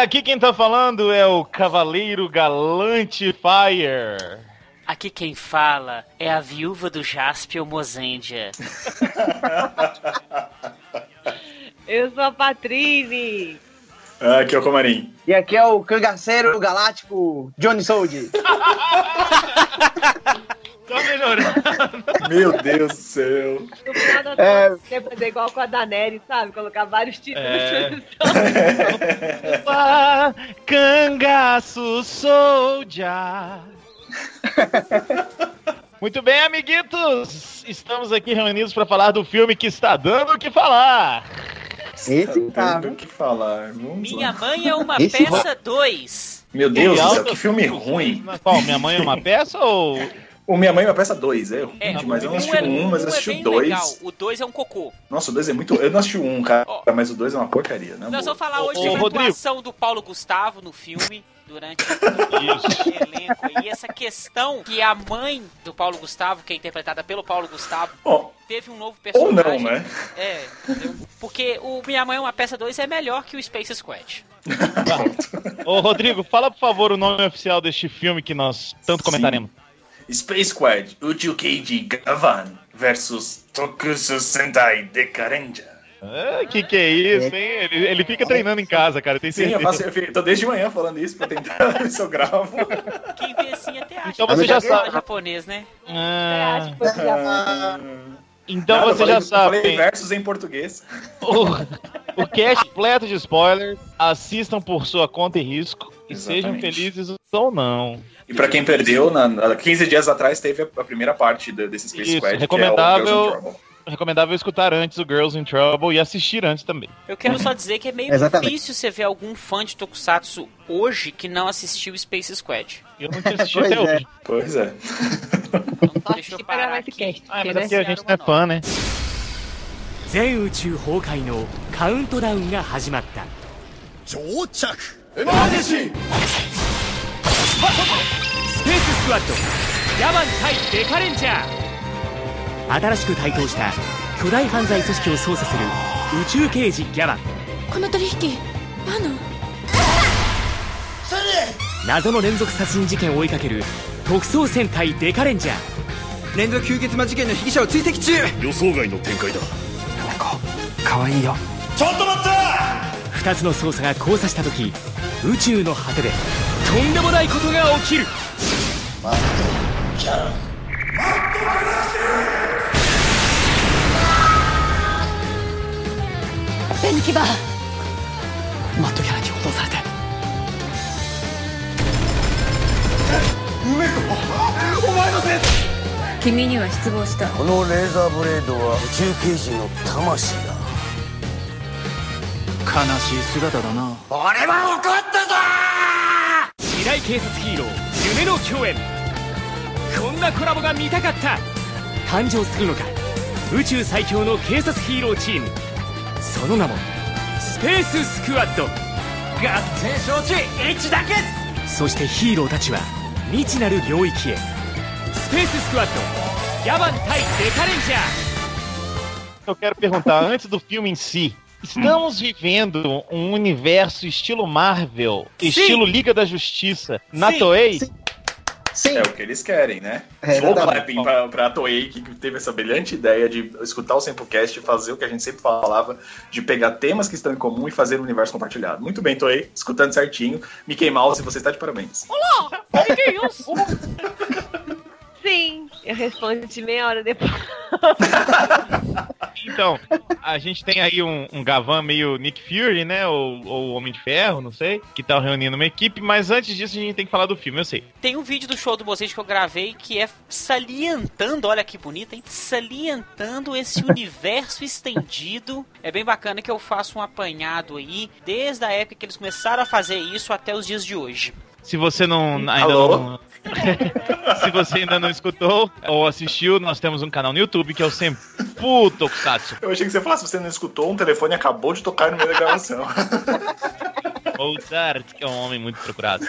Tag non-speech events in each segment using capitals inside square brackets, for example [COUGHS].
galera, aqui quem tá falando é o Cavaleiro Galante Fire. Aqui quem fala é a viúva do Jaspion Mozendia. [LAUGHS] Eu sou a Patrine. Ah, aqui é o Comarim. E aqui é o cangaceiro galáctico Johnny Soldi. [LAUGHS] Tá melhorando. Meu Deus do céu. No final da É. é... fazer igual com a Daneri, sabe? Colocar vários títulos. É. [LAUGHS] [LAUGHS] Cangaço Soldier. Muito bem, amiguitos! Estamos aqui reunidos para falar do filme que está dando o que falar. Esse Tá tendo o que falar. Vamos Minha lá. mãe é uma Esse peça 2. Meu Deus do céu, Alto- que filme ruim. Qual? Minha mãe é uma peça ou. O Minha Mãe é uma peça 2, é ruim É, demais. Eu não um assisti é- o 1, mas eu um é assisti o 2. legal. O 2 é um cocô. Nossa, o 2 é muito. Eu não assisti o 1, cara, Ó. mas o 2 é uma porcaria, né? Nós vamos falar hoje Ô, sobre a Rodrigo. atuação do Paulo Gustavo no filme. Durante [LAUGHS] o elenco aí, essa questão que a mãe do Paulo Gustavo, que é interpretada pelo Paulo Gustavo, Ó, teve um novo ou personagem. não, né? É, entendeu? Porque o Minha Mãe é uma peça 2 é melhor que o Space Squad. [LAUGHS] Ô, Rodrigo, fala por favor o nome oficial deste filme que nós tanto comentaremos. Space Squad, Uchu Keiji Gavan versus Tokushu Sentai Dekarenja. Ah, que que é isso, hein? Ele, ele fica treinando em casa, cara, tem Sim, eu, certeza. faço, eu tô desde manhã falando isso pra tentar [LAUGHS] ver se eu gravo. Quem vê assim até acha Então que você é já sabe. japonês, né? Ah, acho que foi já. Ah, então nada, você falei- já eu sabe. Falei versus em português. O, o cast completo de spoilers, assistam por sua conta e risco e Exatamente. sejam felizes ou não. E pra quem perdeu, na, na- 15 dias atrás teve a, a primeira parte do- desse Space Isso, Squad, recomendável. que é o Girls in Trouble. Recomendável escutar antes o Girls in Trouble e assistir antes também. Eu quero só dizer que é meio Exatamente. [LAUGHS] difícil você ver algum fã de Tokusatsu hoje que não assistiu Space Squad. Eu não tinha assistido Pois [LAUGHS] até é. hoje. Pois é. Só Deixa eu assistir parar para aqui. esse cast. Ah, mas porque, é né? porque a gente não é fã, né? 全宇宙崩壊のカウントダウンが始まった到着ス ペーススクワッドヤマン対デカレンジャー。新しく台頭した巨大犯罪組織を操作する宇宙刑事ギャバン。この取引バノ謎の連続殺人事件を追いかける特捜戦隊デカレンジャー。連続吸血魔事件の被疑者を追跡中！予想外の展開だ。かわいいよ。2つの捜査が交差した時宇宙の果てでとんでもないことが起きるベニキバマットキャラに補導されて。君には失望した。このレーザーブレードは宇宙刑事の魂だ。悲しい姿だな。未来警察ヒーロー夢の共演こんなコラボが見たかった誕生するのか宇宙最強の警察ヒーローチームその名もスペーススクワッド合点承知一だけそしてヒーローたちは未知なる領域へスペーススクワッドヤバン対デカレンジャー Eu quero perguntar, antes do filme em si, estamos vivendo um universo estilo Marvel, estilo Liga da Justiça, na Sim. Toei? Sim, É o que eles querem, né? É, Vou exatamente. clapping pra, pra Toei, que teve essa brilhante ideia de escutar o Sempocast e fazer o que a gente sempre falava, de pegar temas que estão em comum e fazer um universo compartilhado. Muito bem, Toei, escutando certinho. Mickey Mouse, você está de parabéns. Sim, eu respondo de meia hora depois. [LAUGHS] Então, a gente tem aí um, um Gavan meio Nick Fury, né? Ou, ou Homem de Ferro, não sei, que tá reunindo uma equipe, mas antes disso a gente tem que falar do filme, eu sei. Tem um vídeo do show do Mozart que eu gravei que é salientando, olha que bonito, hein? Salientando esse [LAUGHS] universo estendido. É bem bacana que eu faço um apanhado aí, desde a época que eles começaram a fazer isso até os dias de hoje. Se você não ainda Alô? não. Se você ainda não escutou ou assistiu, nós temos um canal no YouTube que é o Sempu Tokusatsu. Eu achei que você falasse, você não escutou, um telefone acabou de tocar no meio da gravação. Mozart, que é um homem muito procurado.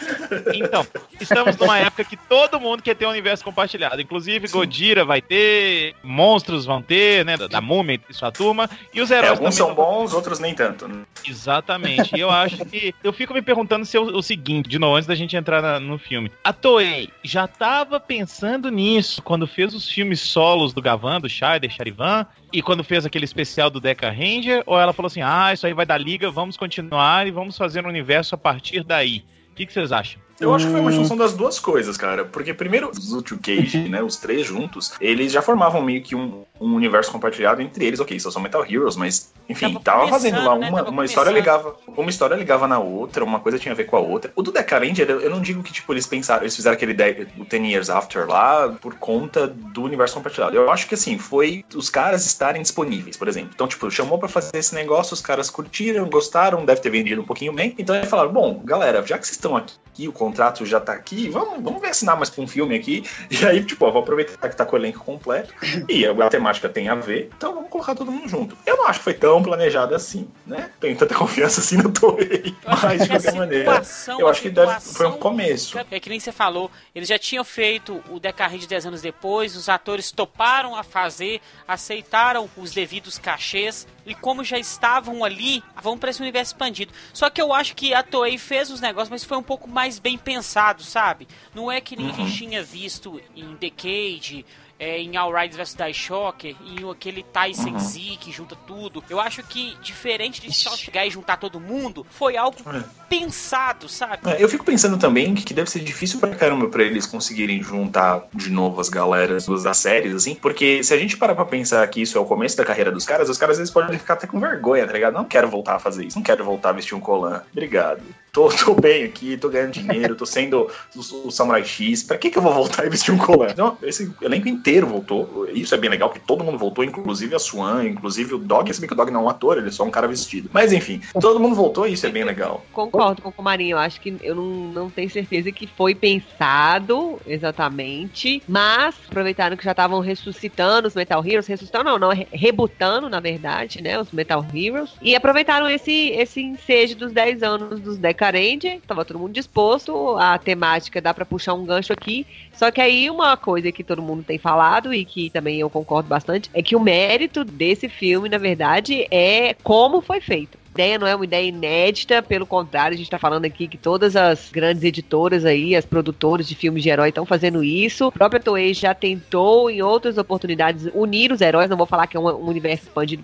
Então, estamos numa época que todo mundo quer ter um universo compartilhado. Inclusive, Godira vai ter, monstros vão ter, né? Da, da múmia e sua turma. E os É, heróis alguns também são bons, outros nem tanto. né? Exatamente. E eu acho que. Eu fico me perguntando se é o, o seguinte, de novo, antes da gente entrar na- no filme. A Toei já tava pensando nisso quando fez os filmes solos do Gavan, do Scheider, Charivan, e quando fez aquele especial do Deca Ranger, ou ela falou assim: ah, isso aí vai dar liga, vamos continuar e vamos fazer um universo a partir daí. O que, que vocês acham? Eu acho que foi uma junção das duas coisas, cara. Porque primeiro, os Utsu Cage, [LAUGHS] né, os três juntos, eles já formavam meio que um, um universo compartilhado entre eles. Ok, só são Metal Heroes, mas, enfim, Tava tava, fazendo lá né? uma, Tava uma história ligava. Uma história ligava na outra, uma coisa tinha a ver com a outra. O do Deca Ranger, eu não digo que, tipo, eles pensaram, eles fizeram aquele de- o Ten Years After lá por conta do universo compartilhado. Eu acho que, assim, foi os caras estarem disponíveis, por exemplo. Então, tipo, chamou pra fazer esse negócio, os caras curtiram, gostaram, deve ter vendido um pouquinho bem. Então, eles falaram, bom, galera, já que vocês estão aqui, o contrato já tá aqui, vamos, vamos ver assinar mais pra um filme aqui. E aí, tipo, ó, vou aproveitar que tá com o elenco completo. E a, a temática tem a ver, então vamos colocar todo mundo junto. Eu não acho que foi tão planejado assim, né? Tenho tanta [LAUGHS] confiança assim no Toei. Mas, de qualquer maneira, eu acho que deve, foi um começo. É que nem você falou, eles já tinham feito o Decarride 10 anos depois, os atores toparam a fazer, aceitaram os devidos cachês, e como já estavam ali, vamos para esse universo expandido. Só que eu acho que a Toei fez os negócios, mas foi um pouco mais bem pensado, sabe? Não é que nem a gente tinha visto em Decade, é, em All Riders vs Die Shocker, em aquele Tyson Z que junta tudo. Eu acho que, diferente de só chegar e juntar todo mundo, foi algo É. pensado, sabe? É, eu fico pensando também que deve ser difícil pra caramba pra eles conseguirem juntar de novo as galeras das séries, assim, porque se a gente parar pra pensar que isso é o começo da carreira dos caras, os caras às vezes podem ficar até com vergonha, tá ligado? Não quero voltar a fazer isso, não quero voltar a vestir um colan. Obrigado. Tô, tô bem aqui, tô ganhando dinheiro, tô sendo o, o Samurai X. Pra que que eu vou voltar e vestir um colan? Então, esse elenco inteiro voltou. Isso é bem legal, que todo mundo voltou, inclusive a Swan, inclusive o Dog. Se bem que o Dog não é um ator, ele é só um cara vestido. Mas enfim, todo mundo voltou e isso é bem legal. Concordo com o Comarinho. Eu acho que eu não, não tenho certeza que foi pensado exatamente, mas aproveitaram que já estavam ressuscitando os Metal Heroes, ressuscitando não, não, re- rebutando, na verdade, né, os Metal Heroes, e aproveitaram esse, esse ensejo dos 10 anos dos Deca Ranger, tava todo mundo disposto, a temática dá pra puxar um gancho aqui, só que aí uma coisa que todo mundo tem falado e que também eu concordo bastante, é que o mérito desse filme, na verdade, é como foi feito. Ideia não é uma ideia inédita, pelo contrário, a gente tá falando aqui que todas as grandes editoras aí, as produtoras de filmes de herói estão fazendo isso. A própria Toei já tentou em outras oportunidades unir os heróis, não vou falar que é um, universo expandido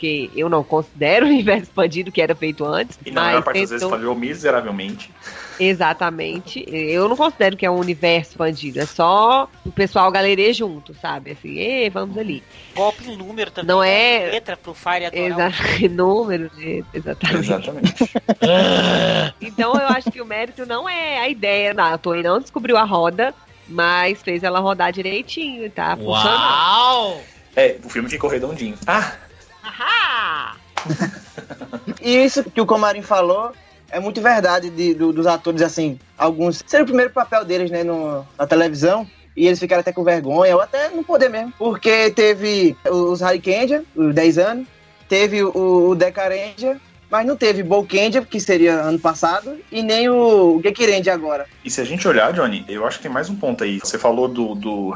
porque eu não considero [LAUGHS] o universo expandido que era feito antes, E na maior mas parte das vezes falhou miseravelmente. Exatamente. Eu não considero que é um universo expandido. É só o pessoal galerê junto, sabe? Assim, "Ê, vamos ali. Golpe em número também. Não né? é- Letra pro Fire adorar. Exa [LAUGHS] número de. Exatamente. Exatamente. [LAUGHS] Então eu acho que o mérito não é a ideia. Não, a Toei não descobriu a roda, mas fez ela rodar direitinho, tá? Funcionando. Uau! É, o filme ficou redondinho. Ah! E isso que o Comarim falou é muito verdade de- do- dos atores, assim, alguns. Ser o primeiro papel deles, né, no- na televisão. E eles ficaram até com vergonha, ou até não poder mesmo. Porque teve os Harry os 10 anos, teve o, o mas não teve Bolkendia, que seria ano passado, e nem o Gekirendia agora. e se a gente olhar, Johnny, eu acho que tem mais um ponto aí. Você falou do, do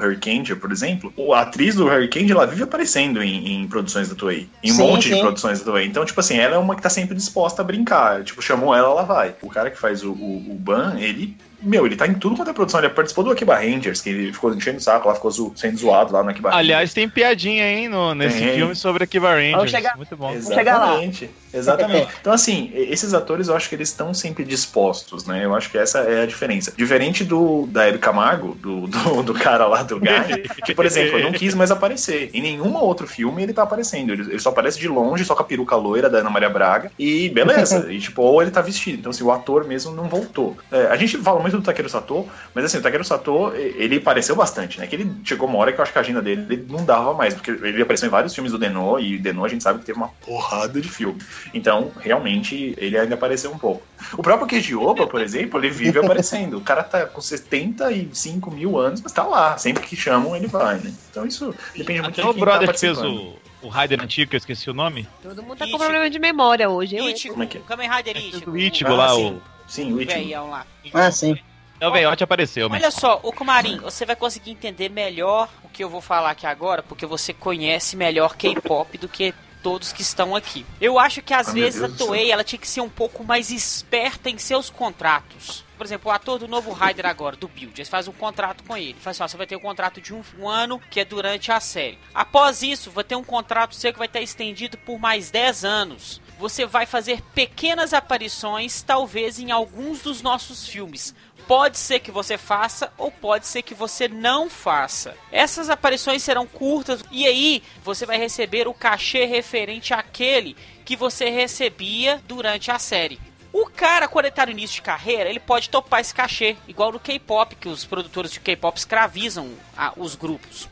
por exemplo. A atriz do Hurricane, ela vive aparecendo em, em produções da Toei. Em um Sim, monte de sim. produções da Toei. Então, tipo assim, ela é uma que tá sempre disposta a brincar. Tipo, chamou ela, ela vai. O cara que faz o, o, o Ban, ele... Meu, ele tá em tudo quanto é produção. Ele participou do Akiba Rangers, que ele ficou enchendo o saco lá, ficou zo- sendo zoado lá no Akiba Aliás, tem piadinha, hein, no, nesse Tem. filme sobre Akiba Rangers. Vamos chegar- Muito bom. chegar lá. Exatamente. Exatamente. [LAUGHS] Então, assim, esses atores eu acho que eles estão sempre dispostos, né? Eu acho que essa é a diferença. Diferente do da Hebe Camargo, do, do, do cara lá do Gary, que, por exemplo, não quis mais aparecer. Em nenhum outro filme ele tá aparecendo. Ele, ele só aparece de longe, só com a peruca loira da Ana Maria Braga. E beleza. [LAUGHS] e tipo, ou ele tá vestido. Então, assim, o ator mesmo não voltou. É, a gente fala muito do Takeru Sato, mas assim, o Takeru Sato, ele apareceu bastante, né? Que ele chegou uma hora que eu acho que a agenda dele ele não dava mais, porque ele apareceu em vários filmes do Denô, e Denô a gente sabe que teve uma porrada de filme. Então, realmente, ele ainda apareceu um pouco. O próprio Kejioba, por exemplo, ele vive aparecendo. O cara tá com 75 mil anos, mas tá lá. Sempre que chamam, ele vai, né? Então isso depende muito Até de o quem brother tá que fez o, o Raider antigo, que eu esqueci o nome. Todo mundo tá com Ichigo. problema de memória hoje. Eu, Ichigo, Como é que é? Kamen Rider Ichigo. O Ichigo Ah, lá, sim. o. Sim, o. Velhão lá. Ah, sim. É o Veiote apareceu, Olha só, o Kumarin, você vai conseguir entender melhor o que eu vou falar aqui agora, porque você conhece melhor K-pop do que todos que estão aqui. Eu acho que às meu vezes a. Toei ela tinha que ser um pouco mais esperta em seus contratos. Por exemplo, o ator do novo Rider agora, do Build, eles fazem um contrato com ele. Faz assim, ó, você vai ter um contrato de um, um ano, que é durante a série. Após isso, vai ter um contrato seu que vai estar estendido por mais 10 anos. Você vai fazer pequenas aparições, talvez em alguns dos nossos filmes. Pode ser que você faça ou pode ser que você não faça. Essas aparições serão curtas e aí você vai receber o cachê referente àquele que você recebia durante a série. O cara, quando ele tá no início de carreira, ele pode topar esse cachê, igual no K-pop, que os produtores de K-pop escravizam ah, os grupos.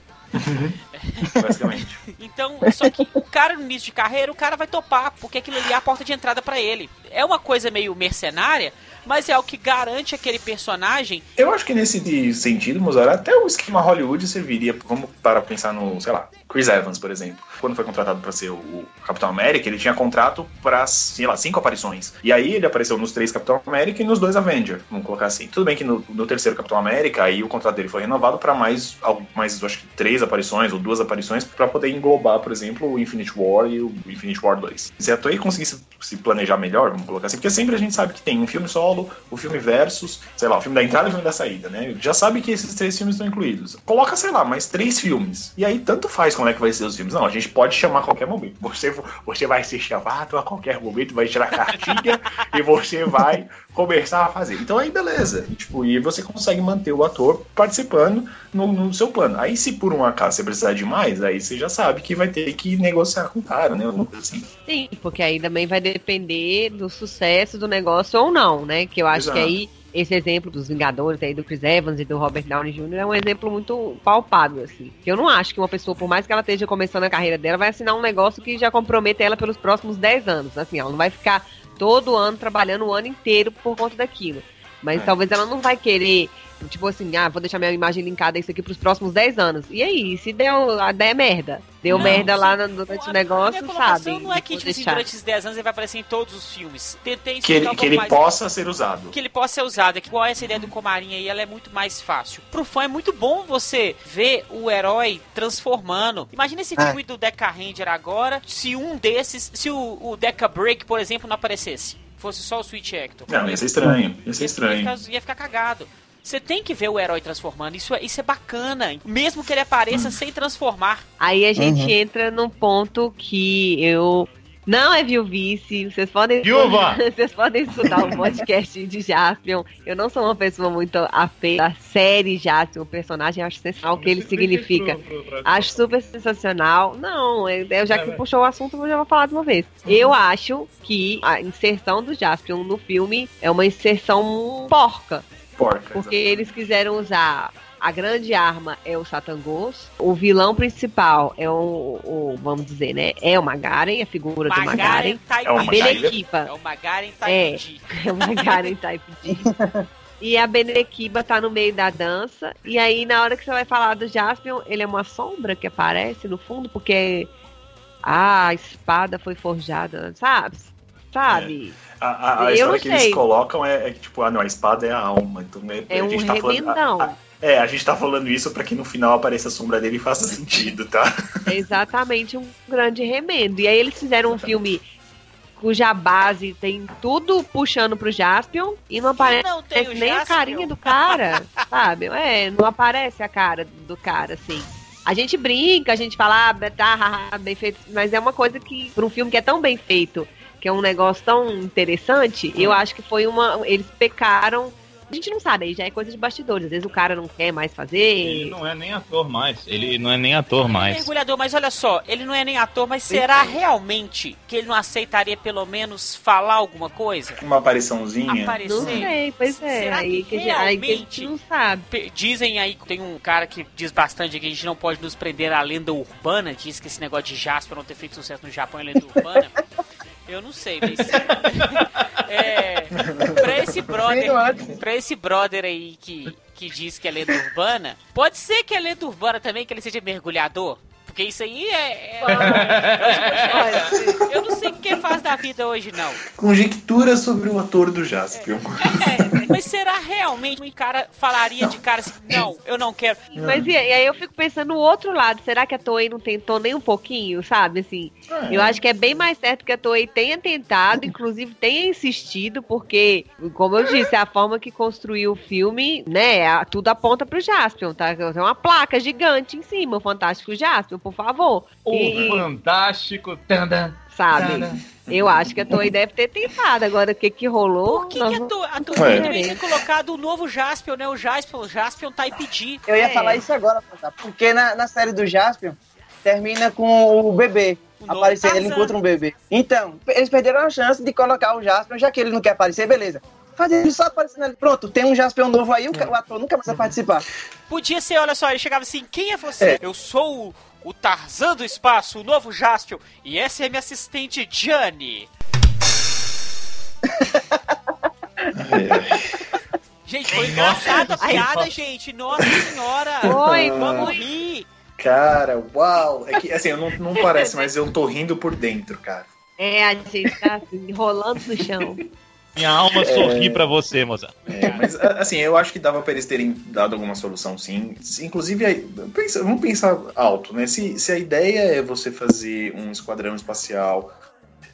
Basicamente. [LAUGHS] Então, só que o cara no início de carreira, o cara vai topar, porque aquilo ali é a porta de entrada pra ele. É uma coisa meio mercenária, mas é o que garante aquele personagem. Eu acho que nesse sentido, Mozart, até o esquema Hollywood serviria, vamos para pensar no, sei lá, Chris Evans, por exemplo. Quando foi contratado para ser o Capitão América, ele tinha contrato para, sei lá, cinco aparições. E aí ele apareceu nos três Capitão América e nos dois Avenger, vamos colocar assim. Tudo bem que no, no terceiro Capitão América, aí o contrato dele foi renovado para mais, mais, acho que três aparições ou duas aparições para poder englobar, por exemplo, o Infinite War e o Infinite War 2. Se a Toei conseguisse se planejar melhor, vamos colocar assim, porque sempre a gente sabe que tem um filme solo, o filme versus, sei lá, o filme da entrada e o filme da saída, né? Já sabe que esses três filmes estão incluídos. Coloca, sei lá, mais três filmes. E aí tanto faz como é que vai ser os filmes. Não, a gente pode chamar a qualquer momento. Você, você vai ser chamado a qualquer momento, vai tirar a cartinha [LAUGHS] e você vai começar a fazer. Então aí beleza. E, tipo, e você consegue manter o ator participando no, no seu plano. Aí se por um acaso você precisar de mais, aí você já sabe que vai ter que negociar com o cara, né? Assim. Sim, porque aí também vai depender do sucesso do negócio ou não, né? Que eu acho Exato. que aí esse exemplo dos Vingadores aí do Chris Evans e do Robert Downey Jr. é um exemplo muito palpável, assim. Que eu não acho que uma pessoa, por mais que ela esteja começando a carreira dela, vai assinar um negócio que já comprometa ela pelos próximos 10 anos. Assim, ela não vai ficar todo ano trabalhando o ano inteiro por conta daquilo. Mas É. talvez ela não vai querer, tipo assim, ah, vou deixar minha imagem linkada isso aqui pros próximos 10 anos. E aí, se deu, a der merda? Deu Não, merda sim. lá no- durante o A negócio, sabe? não é que tipo, assim, durante esses 10 anos ele vai aparecer em todos os filmes. Tentei Que ele, um que ele mais- possa ser usado. que ele possa ser usado. É que igual essa ideia do Comarinha aí, ela é muito mais fácil. Pro fã é muito bom você ver o herói transformando. Imagina esse É. filme do Deca Ranger agora, se um desses, se o, o Deca Break, por exemplo, não aparecesse. Fosse só o Switch Hector. Não, ia ser estranho. Ia ser Ia estranho. ficar, ia ficar cagado. Você tem que ver o herói transformando. Isso é, isso é bacana. Mesmo que ele apareça sem transformar. Aí a gente Uhum. entra num ponto que eu não é viuvice. Vocês podem, Viúva! [LAUGHS] vocês podem estudar o podcast de Jaspion. Eu não sou uma pessoa muito afeita à série Jaspion, o personagem. Eu acho sensacional o que ele significa. Acho super sensacional. Não, eu, eu já que puxou o assunto, eu já vou falar de uma vez. Eu acho que a inserção do Jaspion no filme é uma inserção porca. Porca. Porque eles quiseram usar. A grande arma é o Satangos. O vilão principal é o, o- vamos dizer, né? É o Magaren, a figura do Magaren. Type É o A. Magaren. Benekiba. É o Magaren Type É. D. É o Magaren Type D. [LAUGHS] E a Benekiba tá no meio da dança. E aí, na hora que você vai falar do Jaspion, ele é uma sombra que aparece no fundo, porque ah, a espada foi forjada, sabe? Sabe? A, a, a Eu história que sei. eles colocam é, é que, tipo, ah, não, a espada é a alma. Então, é, É a um gente tá falando. remendão. a- a- é, a gente tá falando isso pra que no final apareça a sombra dele e faça sentido, tá? É [LAUGHS] exatamente um grande remendo. E aí eles fizeram um filme cuja base tem tudo puxando pro Jaspion e não aparece não nem a Jaspion? carinha do cara, [LAUGHS] sabe? É, não aparece a cara do cara, assim. A gente brinca, a gente fala, ah, tá, haha, bem feito, mas é uma coisa que, pra um filme que é tão bem feito, que é um negócio tão interessante, eu acho que foi uma. Eles pecaram. A gente não sabe, aí já é coisa de bastidores. Às vezes o cara não quer mais fazer. Ele não é nem ator mais. Ele não é nem ator mais. Mergulhador, mas olha só, ele não é nem ator, mas será realmente que ele não aceitaria pelo menos falar alguma coisa? Uma apariçãozinha. Aparecer? Não sei, pois é. Será aí que que, a gente- aí que a realmente- gente não sabe. Dizem aí, tem um cara que diz bastante que a gente não pode nos prender à lenda urbana, diz que esse negócio de Jasper não ter feito sucesso no Japão é lenda urbana. [LAUGHS] Eu não sei, mas. [LAUGHS] é, pra esse brother. Pra esse brother aí que, que diz que é lenda urbana, pode ser que é lenda urbana também, que ele seja mergulhador. porque isso aí é. é- eu não sei o que faz da vida hoje, não. Conjectura sobre o ator do Jaspion. É, mas será realmente um cara falaria de cara assim, não, eu não quero. Mas e, e aí eu fico pensando no outro lado, será que a Toei não tentou nem um pouquinho, sabe? Assim, É. eu acho que é bem mais certo que a Toei tenha tentado, inclusive tenha insistido, porque, como eu disse, a forma que construiu o filme, né, tudo aponta pro Jaspion, tá? Tem uma placa gigante em cima, o Fantástico Jaspion, por favor. O E- fantástico. Tandan. sabe? Eu acho que a Toei deve ter tentado. Agora, o que que rolou? Por que, que a, não- to, a Toei É. deveria ter colocado o novo Jaspion, né? O Jaspion, o Jaspion Type D. Eu ia É. falar isso agora, porque na, na série do Jaspion termina com o bebê aparecendo, ele encontra um bebê. Então, eles perderam a chance de colocar o Jaspion, já que ele não quer aparecer, beleza. Fazer ele só aparecendo ali. Pronto, tem um Jaspion novo aí, o, ator nunca mais vai participar. Podia ser, olha só, ele chegava assim, quem é você? Eu sou o, o Tarzan do espaço, o novo Jaspion, e essa é minha assistente Gianni. [LAUGHS] Gente, foi engraçada a piada, gente. Nossa senhora. Foi, Vamos rir. Cara, uau! É que, assim, eu não, não parece, mas eu tô rindo por dentro, cara. É, a gente tá assim, rolando no chão. Minha alma sorri pra você, moça. É, mas, assim, eu acho que dava pra eles terem dado alguma solução, sim. Inclusive, pensa- vamos pensar alto, né? Se, se a ideia é você fazer um esquadrão espacial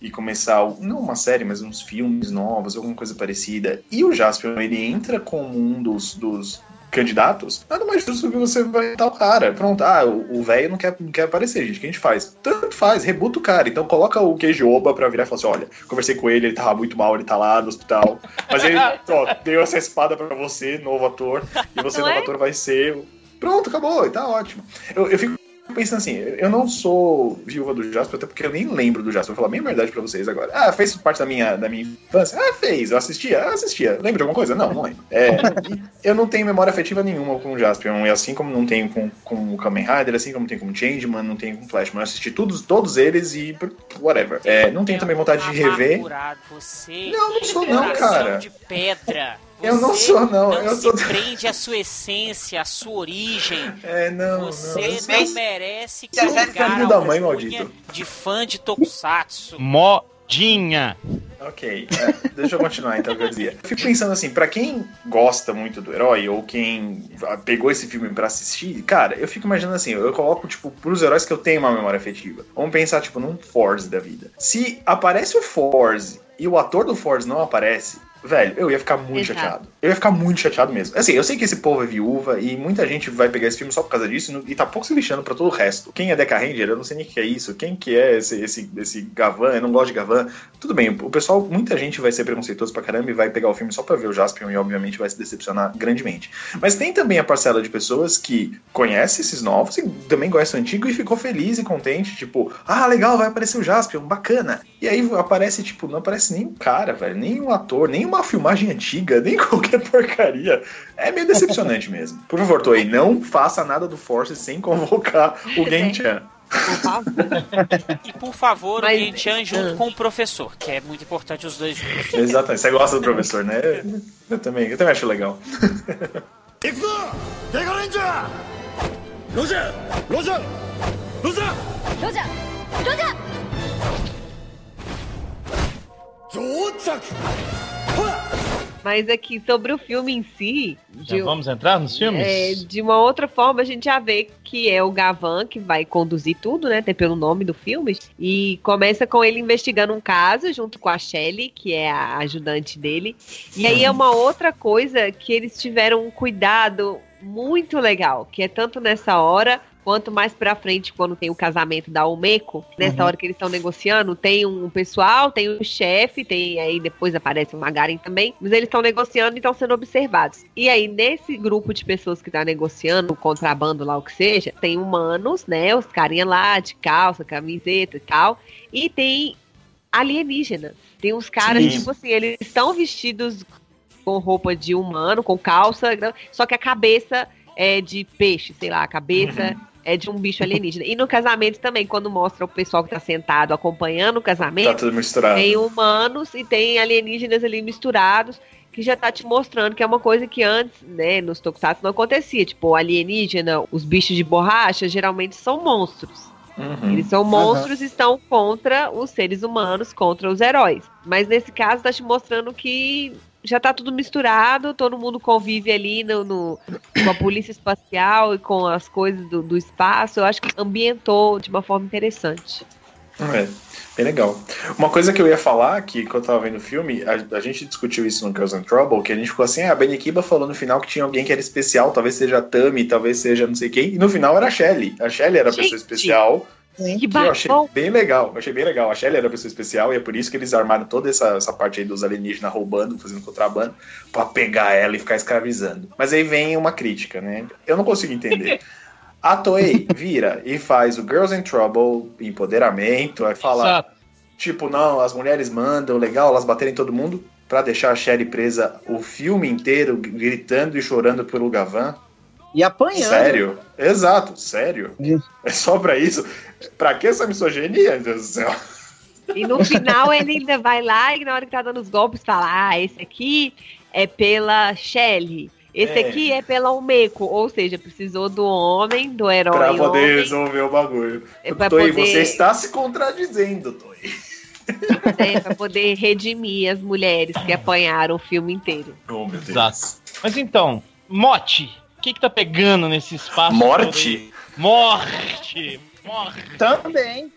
e começar, não uma série, mas uns filmes novos, alguma coisa parecida, e o Jaspion, ele entra como um dos, dos candidatos, nada mais justo que você vai dar o cara. Pronto, ah, o velho não quer, não quer aparecer, gente. O que a gente faz? Tanto faz, rebuta o cara. Então coloca o Queijoba pra virar e falar assim: olha, conversei com ele, ele tava muito mal, ele tá lá no hospital. Mas ele, [LAUGHS] ó, deu essa espada pra você, novo ator, e você, Não novo é? ator, vai ser. Pronto, acabou, e tá ótimo. Eu, eu fico pensando assim, eu não sou viúva do Jasper, até porque eu nem lembro do Jasper. Vou falar bem a verdade pra vocês agora. Ah, fez parte da minha, da minha infância? Ah, fez. Eu assistia? Ah, assistia. Lembra de alguma coisa? Não, não lembro. É, eu não tenho memória afetiva nenhuma com o Jasper. E assim como não tenho com, com o Kamen Rider, assim como tenho com o Changeman, não tenho com o Flashman. Eu assisti todos, todos eles e whatever. É, não tenho também vontade de rever. Você Não, não sou não, cara. de pedra. Eu não Você sou, não. Não Eu se sou- prende à sua essência, à sua origem. [LAUGHS] É, não, Você não. não Mas- merece a série carregar filho da a mãe, maldito. de fã de Tokusatsu. Modinha. Ok, é, deixa eu continuar então o que eu dizia. Eu fico pensando assim, pra quem gosta muito do herói, ou quem pegou esse filme pra assistir, cara, eu fico imaginando assim, eu coloco, tipo, pros heróis que eu tenho uma memória afetiva. Vamos pensar, tipo, num Force da vida. Se aparece o Force e o ator do Force não aparece, velho, eu ia ficar muito Exato. chateado. Eu ia ficar muito chateado mesmo. Assim, eu sei que esse povo é viúva e muita gente vai pegar esse filme só por causa disso e tá pouco se lixando pra todo o resto. Quem é Deca Ranger, eu não sei nem o que é isso. Quem que é esse, esse, esse Gavan, eu não gosto de Gavan. Tudo bem, o pessoal, muita gente vai ser preconceituoso pra caramba e vai pegar o filme só pra ver o Jaspion e obviamente vai se decepcionar grandemente. Mas tem também a parcela de pessoas que conhece esses novos e também gosta do antigo e ficou feliz e contente, tipo, ah, legal, vai aparecer o Jaspion, bacana. E aí aparece, tipo, não aparece nem um cara, velho, nem um ator, nem uma uma filmagem antiga, nem [LAUGHS] qualquer porcaria. É meio decepcionante mesmo. Por favor, Toei, não faça nada do Force sem convocar o Genchan. Por favor. e por favor, Mas... o Genchan junto ah. com o professor, que é muito importante os dois juntos. Exatamente, você gosta do professor, né? Eu também, eu também acho legal. Roger! Roger! Roger! Roger! Roger! Mas aqui, sobre o filme em si, Já vamos entrar nos filmes? é, de uma outra forma, a gente já vê que é o Gavan que vai conduzir tudo, né? Até pelo nome do filme. E começa com ele investigando um caso junto com a Shelley, que é a ajudante dele. E aí é uma outra coisa que eles tiveram um cuidado muito legal, que é tanto nessa hora quanto mais pra frente, quando tem o casamento da Umeko, nessa hora que eles estão negociando, tem um pessoal, tem o chefe, tem aí depois aparece o Magarin também, mas eles estão negociando e estão sendo observados. E aí, nesse grupo de pessoas que tá negociando, o contrabando lá, o que seja, tem humanos, né? Os carinha lá de calça, camiseta e tal, e tem alienígenas. Tem uns caras, Sim. tipo assim, eles estão vestidos com roupa de humano, com calça, só que a cabeça é de peixe, sei lá, a cabeça é de um bicho alienígena. E no casamento também, quando mostra o pessoal que tá sentado acompanhando o Tá casamento, tudo misturado. tem humanos e tem alienígenas ali misturados, que já tá te mostrando que é uma coisa que antes, né, nos Tokusatsu não acontecia. Tipo, o alienígena, os bichos de borracha, geralmente são monstros. Uhum. Eles são monstros e estão contra os seres humanos, contra os heróis. Mas nesse caso tá te mostrando que já tá tudo misturado, todo mundo convive ali no, no- com a polícia espacial e com as coisas do, do espaço. Eu acho que ambientou de uma forma interessante. É, bem legal. Uma coisa que eu ia falar, que quando eu tava vendo o filme, a, a gente discutiu isso no Girls in Trouble, que a gente ficou assim, ah, a Benikiba falou no final que tinha alguém que era especial, talvez seja a Tami, talvez seja não sei quem, e no final era a Shelly. A Shelly era a Gente. pessoa especial. Que que eu achei bacana! bem legal, eu achei bem legal. A Shelly era a pessoa especial e é por isso que eles armaram toda essa, essa parte aí dos alienígenas roubando, fazendo contrabando, pra pegar ela e ficar escravizando. Mas aí vem uma crítica, né? Eu não consigo entender. A Toei vira e faz o Girls in Trouble, empoderamento, aí fala, Exato. tipo, não, as mulheres mandam, legal, elas baterem todo mundo, pra deixar a Shelly presa o filme inteiro, gritando e chorando pelo Gavan. E apanhando. Sério? Exato, sério. Sim. É só pra isso? Pra que essa misoginia, meu Deus do céu? E no final ele ainda vai lá e na hora que tá dando os golpes fala: Ah, esse aqui é pela Shelly. Esse É. aqui é pela Umeko. Ou seja, precisou do homem, do herói Pra poder homem, resolver o bagulho. É Toei, poder- você está se contradizendo, Toei. né, pra poder redimir as mulheres que apanharam o filme inteiro. Oh, meu Deus. Exato. Mas então, Mote, o que que tá pegando nesse espaço? Morte? Morte! Morte! Também.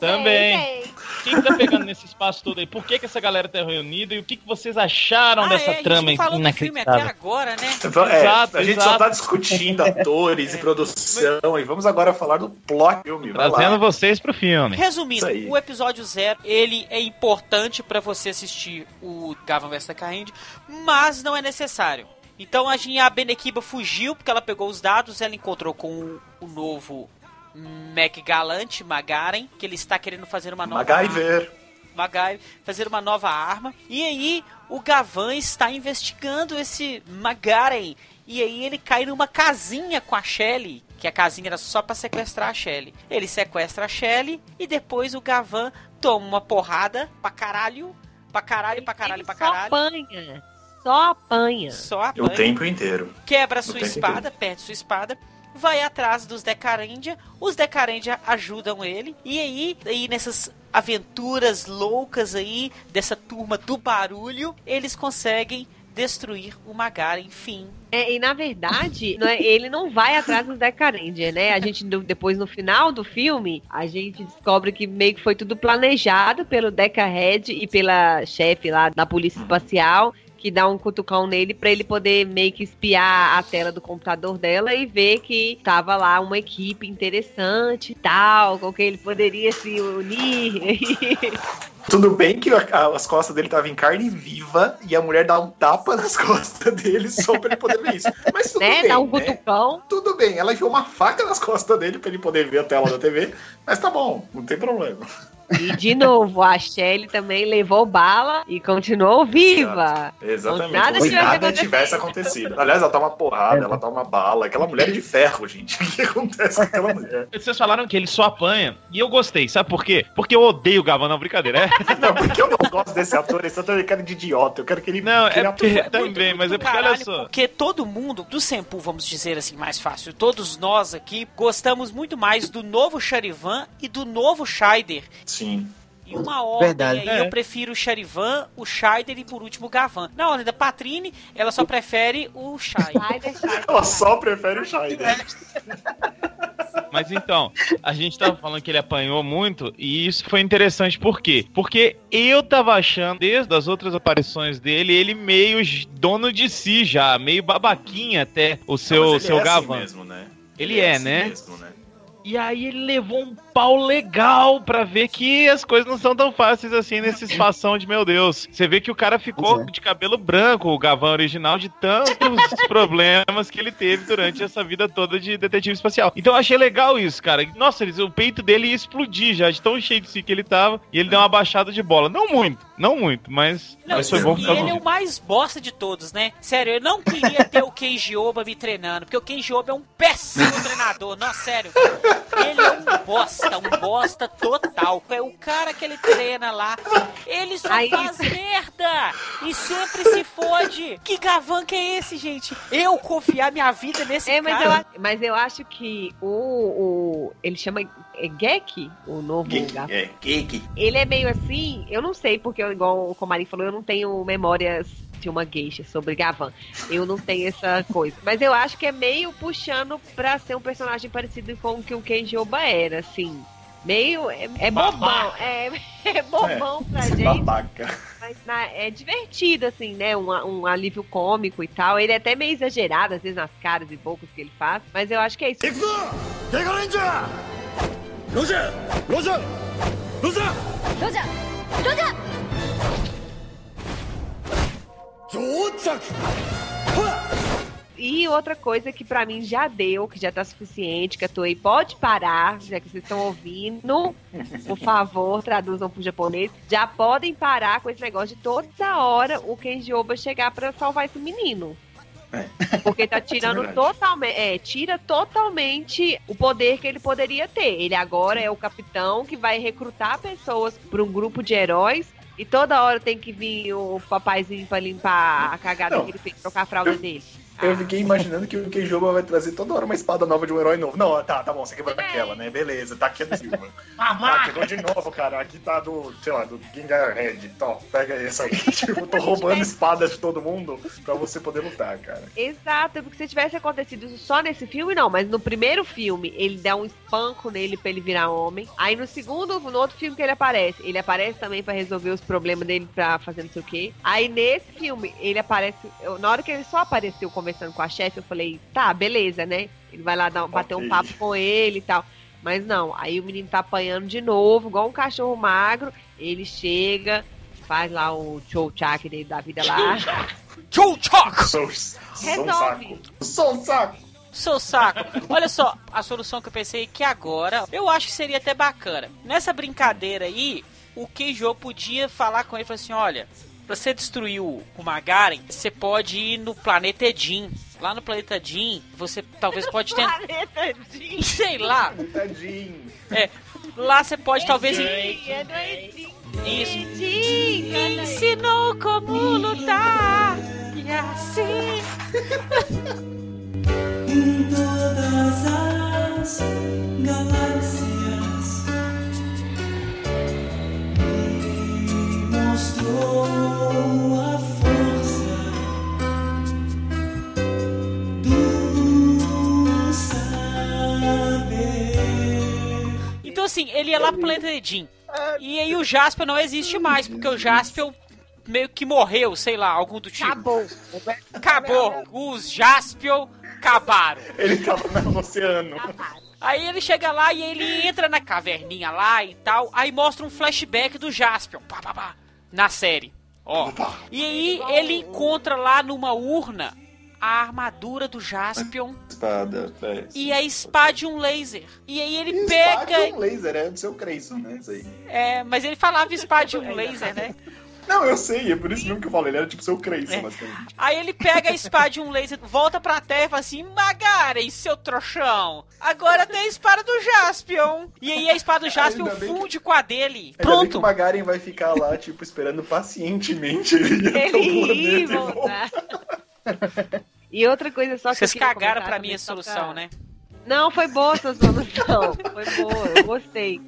Também. O que, que tá pegando nesse espaço todo aí? Por que, que essa galera tá reunida e o que, que vocês acharam Ah, dessa é, a gente trama falou do filme até inacreditável? agora, né? É, Exato, a gente exato. só tá discutindo atores e produção, e vamos agora falar do plot do filme. Trazendo lá. vocês pro filme. Resumindo, o episódio zero, ele é importante pra você assistir o Gavan vs Kainde, mas não é necessário. Então a gente, a Benekiba fugiu porque ela pegou os dados, ela encontrou com o, novo Mac Galante, Magaren, que ele está querendo fazer uma nova MacGyver. MacGyver, fazer uma nova arma. E aí o Gavan está investigando esse Magaren. E aí ele cai numa casinha com a Shelly, que a casinha era só pra sequestrar a Shelly. Ele sequestra a Shelly e depois o Gavan toma uma porrada pra caralho, pra caralho, pra caralho, Ele pra só caralho. apanha. Só apanha. Só O apanha tempo inteiro. quebra O sua espada, perde sua espada, vai atrás dos Decarendia, os Decarendia ajudam ele, e aí, aí nessas aventuras loucas aí, dessa turma do barulho, eles conseguem destruir o Magara, enfim. É, e na verdade, não é- ele não vai atrás dos Decarendia, né? A gente, depois no final do filme, a gente descobre que meio que foi tudo planejado pelo Deca Red e pela chefe lá da Polícia Espacial, que dá um cutucão nele pra ele poder meio que espiar a tela do computador dela e ver que tava lá uma equipe interessante e tal, com quem ele poderia se unir. [LAUGHS] Tudo bem que a- as costas dele estavam em carne viva e a mulher dá um tapa nas [LAUGHS] costas dele só pra ele poder ver isso. Mas tudo né? bem, Dá um né? cutucão. Tudo bem, ela enfiou uma faca nas costas dele pra ele poder ver a tela da TV, mas tá bom, não tem problema. E de novo, a Shelly também levou bala e continuou viva. Exatamente. Nada Como se tivesse nada acontecido. tivesse acontecido. Aliás, ela toma porrada, ela toma bala. Aquela mulher é de ferro, gente. [LAUGHS] O que acontece com aquela mulher? Vocês falaram que ele só apanha. E eu gostei, sabe por quê? Porque eu odeio o Gavan, não, brincadeira. É? [LAUGHS] Não, porque eu não gosto desse ator. Esse ator é cara de idiota. Eu quero que ele. Não, que ele é porque também, mas é porque olha caralho, só. Porque todo mundo, do Senpu, vamos dizer assim, mais fácil, todos nós aqui gostamos muito mais do novo Charivan e do novo Scheider. Sim. E uma ordem Verdade. aí, É. eu prefiro o Charivan, o Scheider e por último o Gavan. Na ordem da Patrine, ela só prefere o Scheider. Ela só prefere o Scheider. Mas então, a gente tava falando que ele apanhou muito e isso foi interessante por quê? Porque eu tava achando, desde as outras aparições dele, ele meio dono de si já, meio babaquinha até o seu, Mas ele seu é assim Gavan. mesmo, né? Ele é, assim né? mesmo, né? E aí ele levou um pau legal pra ver que as coisas não são tão fáceis assim nesse espação de meu Deus. Você vê que o cara ficou é. de cabelo branco, o Gavan original, de tantos [LAUGHS] problemas que ele teve durante essa vida toda de detetive espacial. Então eu achei legal isso, cara. Nossa, eles- o peito dele ia explodir já, de tão cheio de si que ele tava. E ele deu uma baixada de bola. Não muito, não muito, mas, Não, mas foi bom e ele é o mais bosta de todos, né? Sério, eu não queria ter o Kenji Oba me treinando, porque o Kenji Oba é um péssimo treinador, não, sério. Ele é um bosta, um bosta total. É o cara que ele treina lá. Ele só Aí- faz merda e sempre se fode. Que gavan que é esse, gente? Eu confiar minha vida nesse É, mas eu, cara. a- mas eu acho que o, o. Ele chama é Gek, o novo Geek, gato. é, geek. Ele é meio assim, eu não sei, porque eu, igual o Comarim falou, eu não tenho memórias de uma geisha sobre Gavan. Eu não tenho essa coisa. Mas eu acho que é meio puxando pra ser um personagem parecido com o que o Kenjoba era, assim. Meio. É, é bobão. É, [LAUGHS] é, bobão é, pra gente. Babaca. Mas na, é divertido, assim, né? Um, um alívio cômico e tal. Ele é até meio exagerado, às vezes, nas caras e bocas que ele faz. Mas eu acho que é isso. Roger! Roger! Roger! Roger! Roger! E outra coisa que pra mim já deu, que já tá suficiente, que a Toei pode parar, já que vocês estão ouvindo, por favor, traduzam pro japonês, já podem parar com esse negócio de toda hora o Kenji Oba chegar pra salvar esse menino. Porque tá [LAUGHS] tirando verdade. totalmente, é, tira totalmente o poder que ele poderia ter. Ele agora é o capitão que vai recrutar pessoas pra um grupo de heróis e toda hora tem que vir o papaizinho pra limpar a cagada Não. que ele fez, trocar a fralda dele. Eu fiquei imaginando que o Keijoba vai trazer toda hora uma espada nova de um herói novo. Não, tá, tá bom, você quebrou aquela, né? Beleza, tá aqui a do [LAUGHS] Silva. Ah, quebrou de novo, cara. Aqui tá do, sei lá, do Gengar Red. Então, pega essa aí. [LAUGHS] Tipo, eu tô roubando espadas de todo mundo pra você poder lutar, cara. Exato, porque se tivesse acontecido isso só nesse filme, não. Mas no primeiro filme, ele dá um espanco nele pra ele virar homem. Aí no segundo, no outro filme que ele aparece, ele aparece também pra resolver os problemas dele pra fazer não sei o quê. Aí nesse filme, ele aparece. eu- na hora que ele só apareceu conversando com a chefe, eu falei, tá, beleza, né? Ele vai lá dar, um- bater um papo com ele e tal. Mas não, aí o menino tá apanhando de novo, igual um cachorro magro. Ele chega, faz lá o show chak dele da vida lá. [LAUGHS] Sou um Resolve. saco. Sou um saco. Seu saco. Olha só, a solução que eu pensei que agora, eu acho que seria até bacana. Nessa brincadeira aí, o Keijo podia falar com ele e falar assim: olha, pra você destruir o, o Magaren, você pode ir no planeta Edin. Lá no planeta Edin, você talvez [LAUGHS] pode tentar. Planeta Jin. Sei lá. Tadinho. É. Lá você pode talvez. É do Edin. Isso. Edin. Me ensinou como lutar. E assim. Em todas as galáxias mostrou a força do saber. Então assim, ele ia lá pro planeta Edin. E aí o Jaspion não existe mais, porque o Jaspion meio que morreu, sei lá, algum do tipo. Acabou. Acabou. Os Jaspion acabaram. Ele tava no oceano. Aí ele chega lá e ele entra na caverninha lá e tal. Aí mostra um flashback do Jaspion. Pá, pá, pá, na série. Ó. E aí ele encontra lá numa urna a armadura do Jaspion [LAUGHS] Espada, é. e a espada de um laser. E aí ele E pega. espada é um laser, é do seu Creyson, né? Isso aí. É, mas ele falava espada de um laser, né? [LAUGHS] Não, eu sei, é por isso mesmo que eu falo. Ele era tipo seu Creyson, É. basicamente. Aí ele pega a espada de um laser, volta pra terra e fala assim: Magaren, seu trouxão, agora tem a espada do Jaspion. E aí a espada do Jaspion bem que- funde com a dele. Ainda bem que Pronto. o Magaren vai ficar lá, tipo, esperando pacientemente ele ir Ele e voltar. [LAUGHS] E outra coisa só que Vocês eu queria cagaram pra minha solução, pra- né? Não, foi boa a sua solução. Foi boa, eu gostei.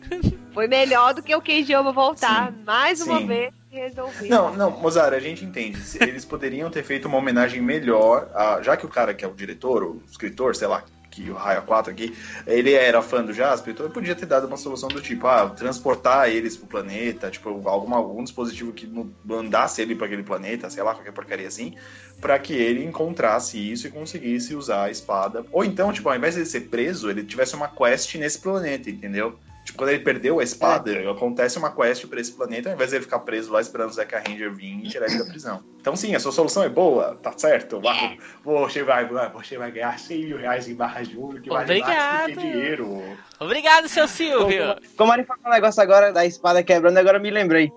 Foi melhor do que o Kenji Oba voltar mais uma sim. vez resolver. Não, não, Mozart, a gente entende. Eles poderiam ter feito uma homenagem melhor, a- já que o cara que é o diretor, o escritor, sei lá, que o Raia 4 aqui, ele era fã do Jasper, então ele podia ter dado uma solução do tipo, ah, transportar eles pro planeta, tipo, algum dispositivo que mandasse ele para aquele planeta, sei lá, qualquer porcaria assim, para que ele encontrasse isso e conseguisse usar a espada. Ou então, tipo, ao invés de ser preso, ele tivesse uma quest nesse planeta, entendeu? Tipo, quando ele perdeu a espada, acontece uma quest pra esse planeta, ao invés de ele ficar preso lá esperando o Zeca Ranger vir e tirar ele da prisão. Então, sim, a sua solução é boa, tá certo? Vai, Você vai, você vai ganhar 100 mil reais em barra de ouro, que vale mais do que Obrigado. dinheiro. Obrigado, seu Silvio. Como ele falou um negócio agora da espada quebrando, agora eu me lembrei.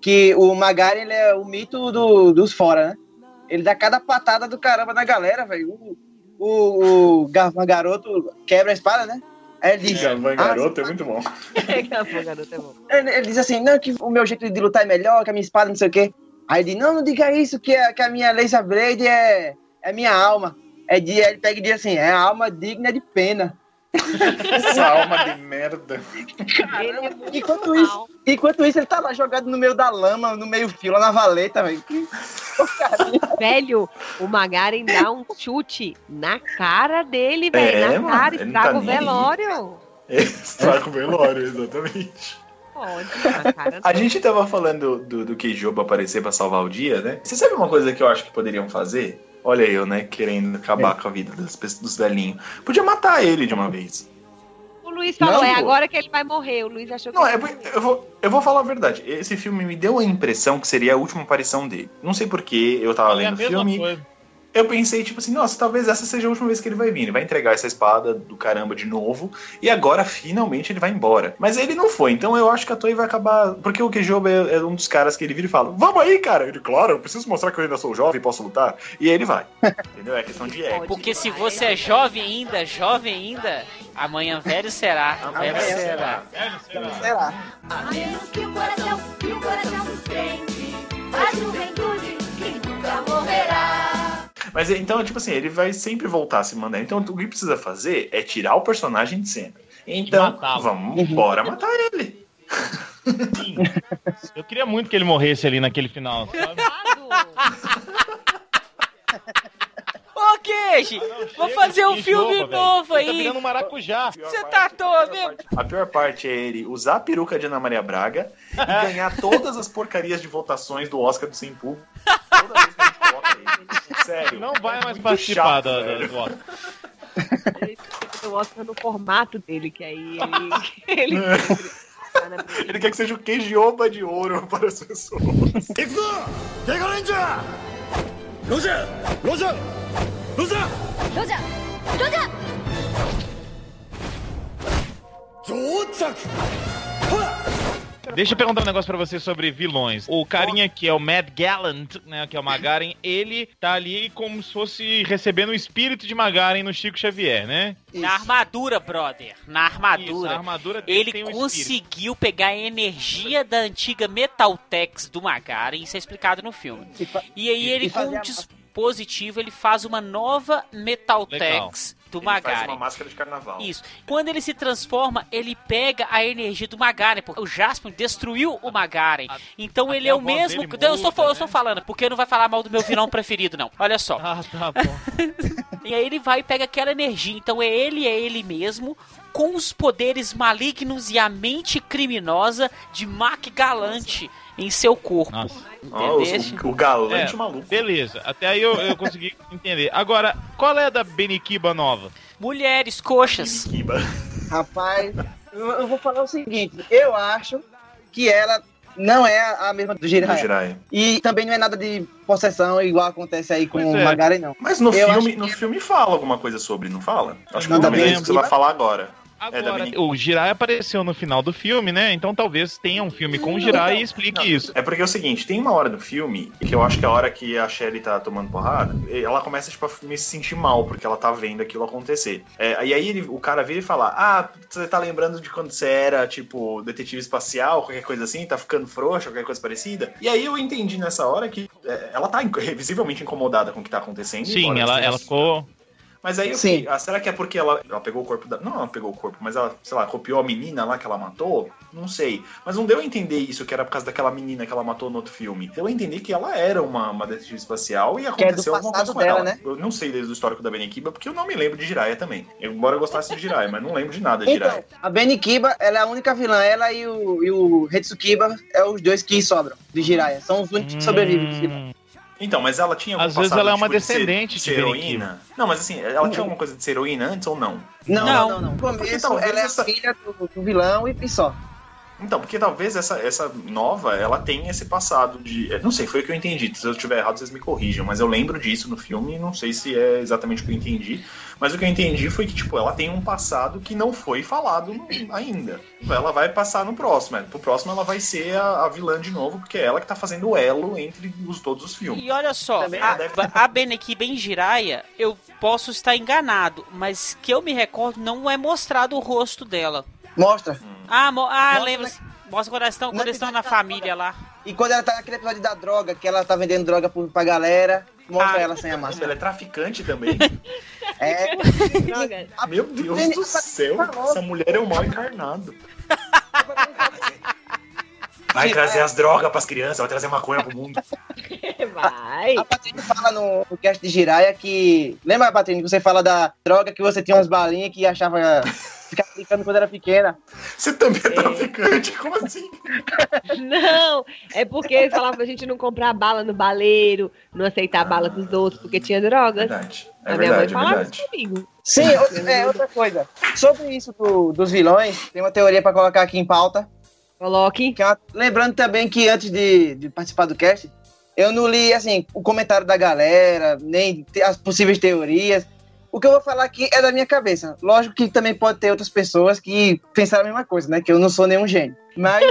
Que o Magari, ele é o mito do- dos fora, né? Ele dá cada patada do caramba na galera, velho. O, o, o gar- garoto quebra a espada, né? Aí ele diz, Gavan ah, Garoto é muito bom. [LAUGHS] Acabou, garoto, é bom. ele, ele diz assim, não, que o meu jeito de lutar é melhor, que a minha espada não sei o quê. Aí ele diz, não, não diga isso, que a, que a minha laser blade é, é minha alma. É de, ele pega e diz assim, é a alma digna de pena. Essa alma de merda. É muito Enquanto mal. isso, enquanto isso, ele tá lá jogado no meio da lama, no meio fio, lá na valeta, velho. Velho, o Magaren dá um chute na cara dele, velho. É, na mano, cara, estraga tá o velório. Estraga o velório, exatamente. Pode, na cara A gente tava falando do, do Keijoba aparecer pra salvar o dia, né? Você sabe uma coisa que eu acho que poderiam fazer? Olha eu, né, querendo acabar com a vida das pessoas, dos velhinhos. Podia matar ele de uma vez. O Luiz falou, Não, é agora que ele vai morrer. O Luiz achou que Não, ele é, eu, vou, eu vou falar a verdade. Esse filme me deu a impressão que seria a última aparição dele. Não sei porquê, eu tava É a vendo o filme. coisa. Eu pensei, tipo assim, nossa, talvez essa seja a última vez que ele vai vir. Ele vai entregar essa espada do caramba de novo. E agora, finalmente, ele vai embora. Mas ele não foi. Então eu acho que a Toei vai acabar. Porque o Kejoba é, é um dos caras que ele vira e fala: Vamos aí, cara. Ele, claro, eu preciso mostrar que eu ainda sou jovem e posso lutar. E aí ele vai. [LAUGHS] Entendeu? É questão de ego. Porque se você é jovem ainda, jovem ainda, amanhã velho será. Amanhã velho será. será. Será? A menos que o coração, que o coração sustente a juventude que nunca morrerá. Mas então, tipo assim, ele vai sempre voltar a se mandar. Então, o que precisa fazer é tirar o personagem de cena. Então, vamos embora matar ele. Sim. Eu queria muito que ele morresse ali naquele final, sabe? Ô, Keiji, vou Chega fazer um filme novo Tá aí. virando um maracujá. Você tá à toa mesmo? A pior parte é ele usar a peruca de Ana Maria Braga e [LAUGHS] ganhar todas as porcarias de votações do Oscar do Simpu. Toda vez que a gente coloca ele. Sério. Não vai mais participar da, da, do Oscar. Ele o Oscar no formato dele, que aí ele. ele... É. [LAUGHS] Ele quer que seja o queijoba de ouro para as pessoas. Roger! Roger! Roger! Roger! Roger! 到着はっ Deixa eu perguntar um negócio pra você sobre vilões. O carinha que é o Mad Gallant, né, que é o Magaren, [LAUGHS] ele tá ali como se fosse recebendo o espírito de Magaren no Chico Xavier, né? Na armadura, brother. Na Isso, armadura. a armadura dele Ele tem um espírito. conseguiu pegar a energia da antiga Metaltex do Magaren, isso é explicado no filme. E E aí ele e com um dispositivo, ele faz uma nova Metaltex do Ele faz Magaren. uma máscara de carnaval. Isso. Quando ele se transforma, ele pega a energia do Magaren, porque o Jaspion destruiu o Magaren. Então ele é a o mesmo. Não, eu, estou, muda, eu né? estou falando, porque não vai falar mal do meu vilão preferido, não. Olha só. Ah, tá bom. [LAUGHS] E aí ele vai e pega aquela energia. Então é ele, é ele mesmo, com os poderes malignos e a mente criminosa de Mac Galante em seu corpo. Nossa. O, o galante É, maluco. Beleza, até aí eu, eu consegui [LAUGHS] entender. Agora, qual é a da Benikiba nova? Mulheres, coxas. Kiba. [LAUGHS] Rapaz, eu, vou falar o seguinte: eu acho que ela não é a mesma do Do Jiraiya. Jiraiya. E também não é nada de possessão, igual acontece aí com Pois o é. Magaren, não. Mas no Eu filme, no que- filme fala alguma coisa sobre, não fala? Acho que Não, é isso que você vai Benikiba? falar agora. É Agora, Benikiba. o Jirai apareceu no final do filme, né? Então talvez tenha um filme com o Jirai e explique isso. É porque é o seguinte, tem uma hora do filme que eu acho que é a hora que a Shelly tá tomando porrada, ela começa tipo, a me sentir mal, porque ela tá vendo aquilo acontecer. É, e aí ele- o cara vira e fala: Ah, você tá lembrando de quando você era, tipo, detetive espacial, qualquer coisa assim, tá ficando frouxa, qualquer coisa parecida. E aí eu entendi nessa hora que é, ela tá visivelmente incomodada com o que tá acontecendo. Sim, ela, ela ficou. Mas aí Sim. fiquei, ah, será que é porque ela, ela pegou o corpo da. Não, ela pegou o corpo, mas ela, sei lá, copiou a menina lá que ela matou? Não sei. Mas não deu a entender isso, que era por causa daquela menina que ela matou no outro filme. Deu a entender que ela era uma, uma detetive espacial e é aconteceu alguma coisa com ela. dela, né? Eu não sei desde o histórico da Benekiba, porque eu não me lembro de Jiraiya também. Eu, embora eu gostasse de Jiraiya, mas não lembro de nada de Jiraiya. Então, a Benikiba, ela é a única vilã. Ela e o, e o Hetsukiba é os dois que sobram de Jiraiya. São os únicos que sobrevivem. Então, mas ela tinha Às vezes ela é uma tipo, de ser- descendente de ser heroína? Não, mas assim, ela tinha alguma coisa de ser heroína antes ou não? Não, Não. não. No começo, ela é a filha do, do vilão e, só. Então, porque talvez essa, essa nova, ela tenha esse passado de. eu Não sei, foi o que eu entendi. Se eu estiver errado, vocês me corrijam. Mas eu lembro disso no filme e não sei se é exatamente o que eu entendi. Mas o que eu entendi foi que, tipo, ela tem um passado que não foi falado ainda. Ela vai passar no próximo. né? Pro próximo ela vai ser a, a vilã de novo, porque é ela que tá fazendo o elo entre os, todos os filmes. E olha só, Também a, deve- a Benekiba em Jiraiya, eu posso estar enganado, mas que eu me recordo, não é mostrado o rosto dela. Mostra. Ah, mo ah Mostra lembra Mostra quando eles estão, quando eles estão na família lá. E quando ela tá naquele episódio da droga, que ela tá vendendo droga pra galera, mostra Ah. ela sem a Ela máscara. é traficante também. [LAUGHS] É. Droga. Meu Deus do céu, essa mulher é o mal encarnado. Vai trazer as drogas pras crianças, vai trazer maconha pro mundo. [LAUGHS] Vai. A Patrícia fala no, no cast de Jiraya que. Lembra, Patrícia, que você fala da droga que você tinha umas balinhas que achava. ficava aplicando quando era pequena? Você também é traficante, como assim? [LAUGHS] Não, é porque eles falavam pra gente não comprar bala no baleiro, não aceitar bala dos outros, porque tinha drogas. Verdade. É a minha mãe verdade, é falava verdade. isso comigo. Sim, outra, é outra coisa. Sobre isso do- dos vilões, tem uma teoria pra colocar aqui em pauta. Coloque. Que é uma- lembrando também que antes de, de participar do cast, eu não li assim o comentário da galera, nem te- as possíveis teorias. O que eu vou falar aqui é da minha cabeça. Lógico que também pode ter outras pessoas que pensaram a mesma coisa, né? Que eu não sou nenhum gênio. Mas [COUGHS]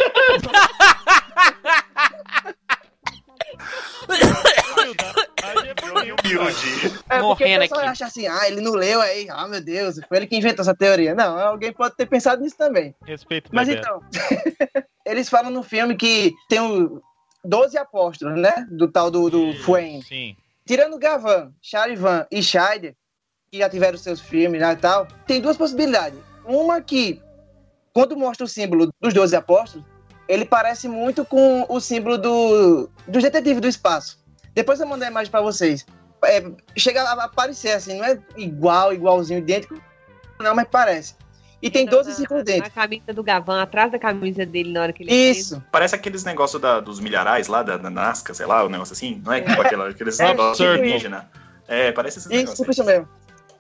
é porque Morrendo aqui. acha assim, ah, ele não leu aí, ah, meu Deus, foi ele que inventou essa teoria. Não, alguém pode ter pensado nisso também. Respeito, Mas então, [LAUGHS] eles falam no filme que tem o 12 apóstolos, né? Do tal do, do Fuen. Sim. Tirando Gavan, Charivan e Scheider, que já tiveram seus filmes né, e tal, tem duas possibilidades. Uma que, quando mostra o símbolo dos 12 apóstolos, ele parece muito com o símbolo do, dos detetives do espaço. Depois eu mando a imagem pra vocês. É, chega a aparecer assim, não é igual, igualzinho, idêntico, não, mas parece. E tem 12 círculos A dentro. camisa do Gavan, atrás da camisa dele na hora que ele Isso. Parece aqueles negócios da- dos milharais lá, da, da Nazca, sei lá, o negócio assim. Não é tipo aquela, aqueles É, negócios absurdo. indígena. É, parece esses Isso, negócios. isso mesmo.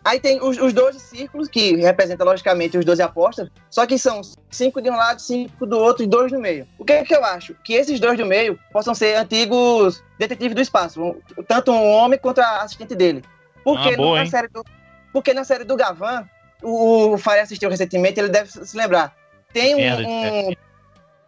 Aí tem os, os 12 círculos, que representam logicamente os 12 apóstolos, só que são cinco de um lado, cinco do outro e dois no meio. O que é que eu acho? Que esses dois do meio possam ser antigos detetives do espaço, tanto um homem quanto a assistente dele. Porque, Ah, boa, na, série do, porque na série do Gavan, o, o Faria assistiu recentemente, ele deve se lembrar. Tem um,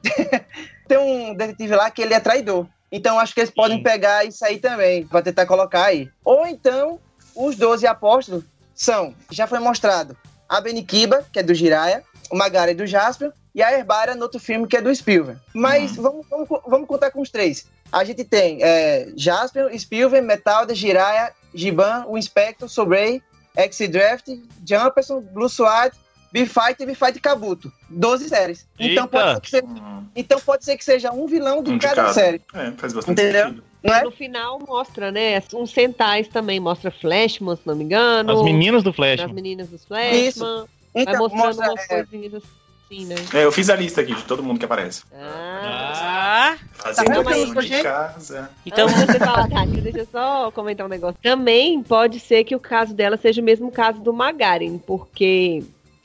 [LAUGHS] tem um detetive lá que ele é traidor. Então acho que eles podem Sim. pegar isso aí também, pra tentar colocar aí. Ou então, os 12 apóstolos são, já foi mostrado, a Benikiba, que é do Jiraya, o Magari do Jasper, e a Herbária no outro filme, que é do Spielberg. Mas vamos, vamos, vamos contar com os três. A gente tem é, Jasper, Spielberg, Metalda, Jiraya, Giban, o Inspector, Sobrei, X-Draft, Jumperson, Blue SWAT, B-Fight e B-Fight Kabuto. 12 séries. Então pode, ser que seja, então pode ser que seja um vilão de de cada, cada. série. É, faz bastante Entendeu? sentido. Não é? No final mostra, né? Uns centais também. Mostra Flashman, se não me engano. As meninas do Flash. As meninas dos Flashman. Isso. Vai Então, mostrando mostra, umas é, coisinhas assim, né? É, eu fiz a lista aqui de todo mundo que aparece. Ah. Ah, Fazendo Tá lição de gente? casa. então. Antes você falar, Tati, deixa eu só comentar um negócio. Também pode ser que o caso dela seja o mesmo caso do Magarin, porque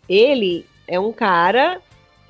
ele é um cara.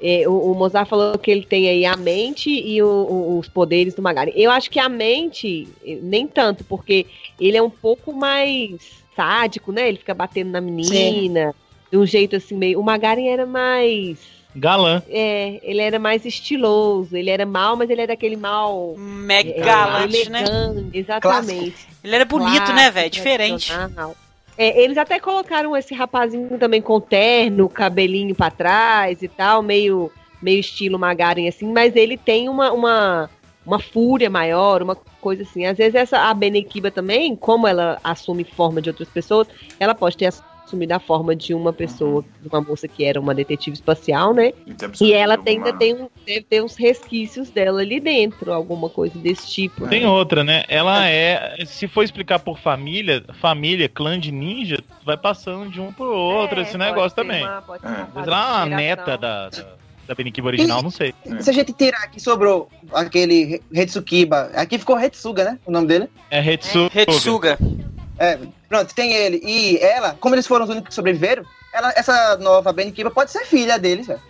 É, o, o Mozart falou que ele tem aí a mente e o- o- os poderes do Magarin. Eu acho que a mente, eh, nem tanto, porque ele é um pouco mais sádico, né? Ele fica batendo na menina, de um jeito assim meio. O Magarin era mais. Galã. É, ele era mais estiloso, ele era mal, mas ele era aquele mal. Mega é, galante, né? elegante, Exatamente. Ele era bonito, né, Clássico, velho? Diferente. tradicional. É, eles até colocaram esse rapazinho também com terno, cabelinho pra trás e tal, meio, meio estilo Magaren assim, mas ele tem uma, uma, uma fúria maior, uma coisa assim. Às vezes essa a Benekiba também, como ela assume forma de outras pessoas, ela pode ter assumido a forma de uma pessoa, de uma moça que era uma detetive espacial, né? E ela tem, ainda tem um, deve ter uns resquícios dela ali dentro, alguma coisa desse tipo. Tem outra, né? Ela é. Se for explicar por família, família, clã de ninja, vai passando de um pro outro É, esse negócio também. uma- pode ser É. lá uma geração. neta da, da, da Benikiba original, não sei. Se a gente tirar aqui, sobrou aquele Retsukiba. Aqui ficou Retsuga, né? O nome dele. É Hetsu. Retsuga. É, pronto, tem ele e ela. Como eles foram os únicos que sobreviveram, ela, essa nova Benikiba pode ser filha deles, velho.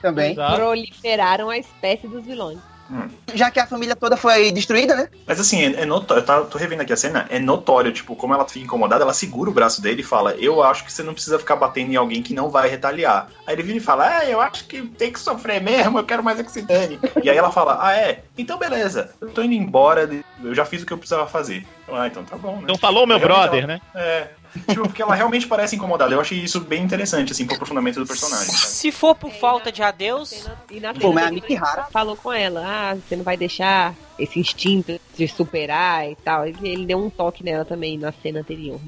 também. Exato. Proliferaram a espécie dos vilões. Já que a família toda foi destruída, né? Mas assim, é, é notório, eu tava- tô revendo aqui a cena, é notório, tipo, como ela fica incomodada, ela segura o braço dele e fala, eu acho que você não precisa ficar batendo em alguém que não vai retaliar. Aí ele vira e fala, ah, eu acho que tem que sofrer mesmo, eu quero mais é que se dane. e aí ela fala, ah, é? Então beleza, eu tô indo embora, eu já fiz o que eu precisava fazer. Ah, então tá bom, né? Então falou meu brother, ela- né? É. Tipo, porque ela realmente parece incomodada. Eu achei isso bem interessante, assim, pro aprofundamento do personagem. Sabe? Se for por falta de adeus. E na Bom, mas a Miki Rara falou com ela: ah, você não vai deixar esse instinto de superar e tal. Ele, ele deu um toque nela também na cena anterior.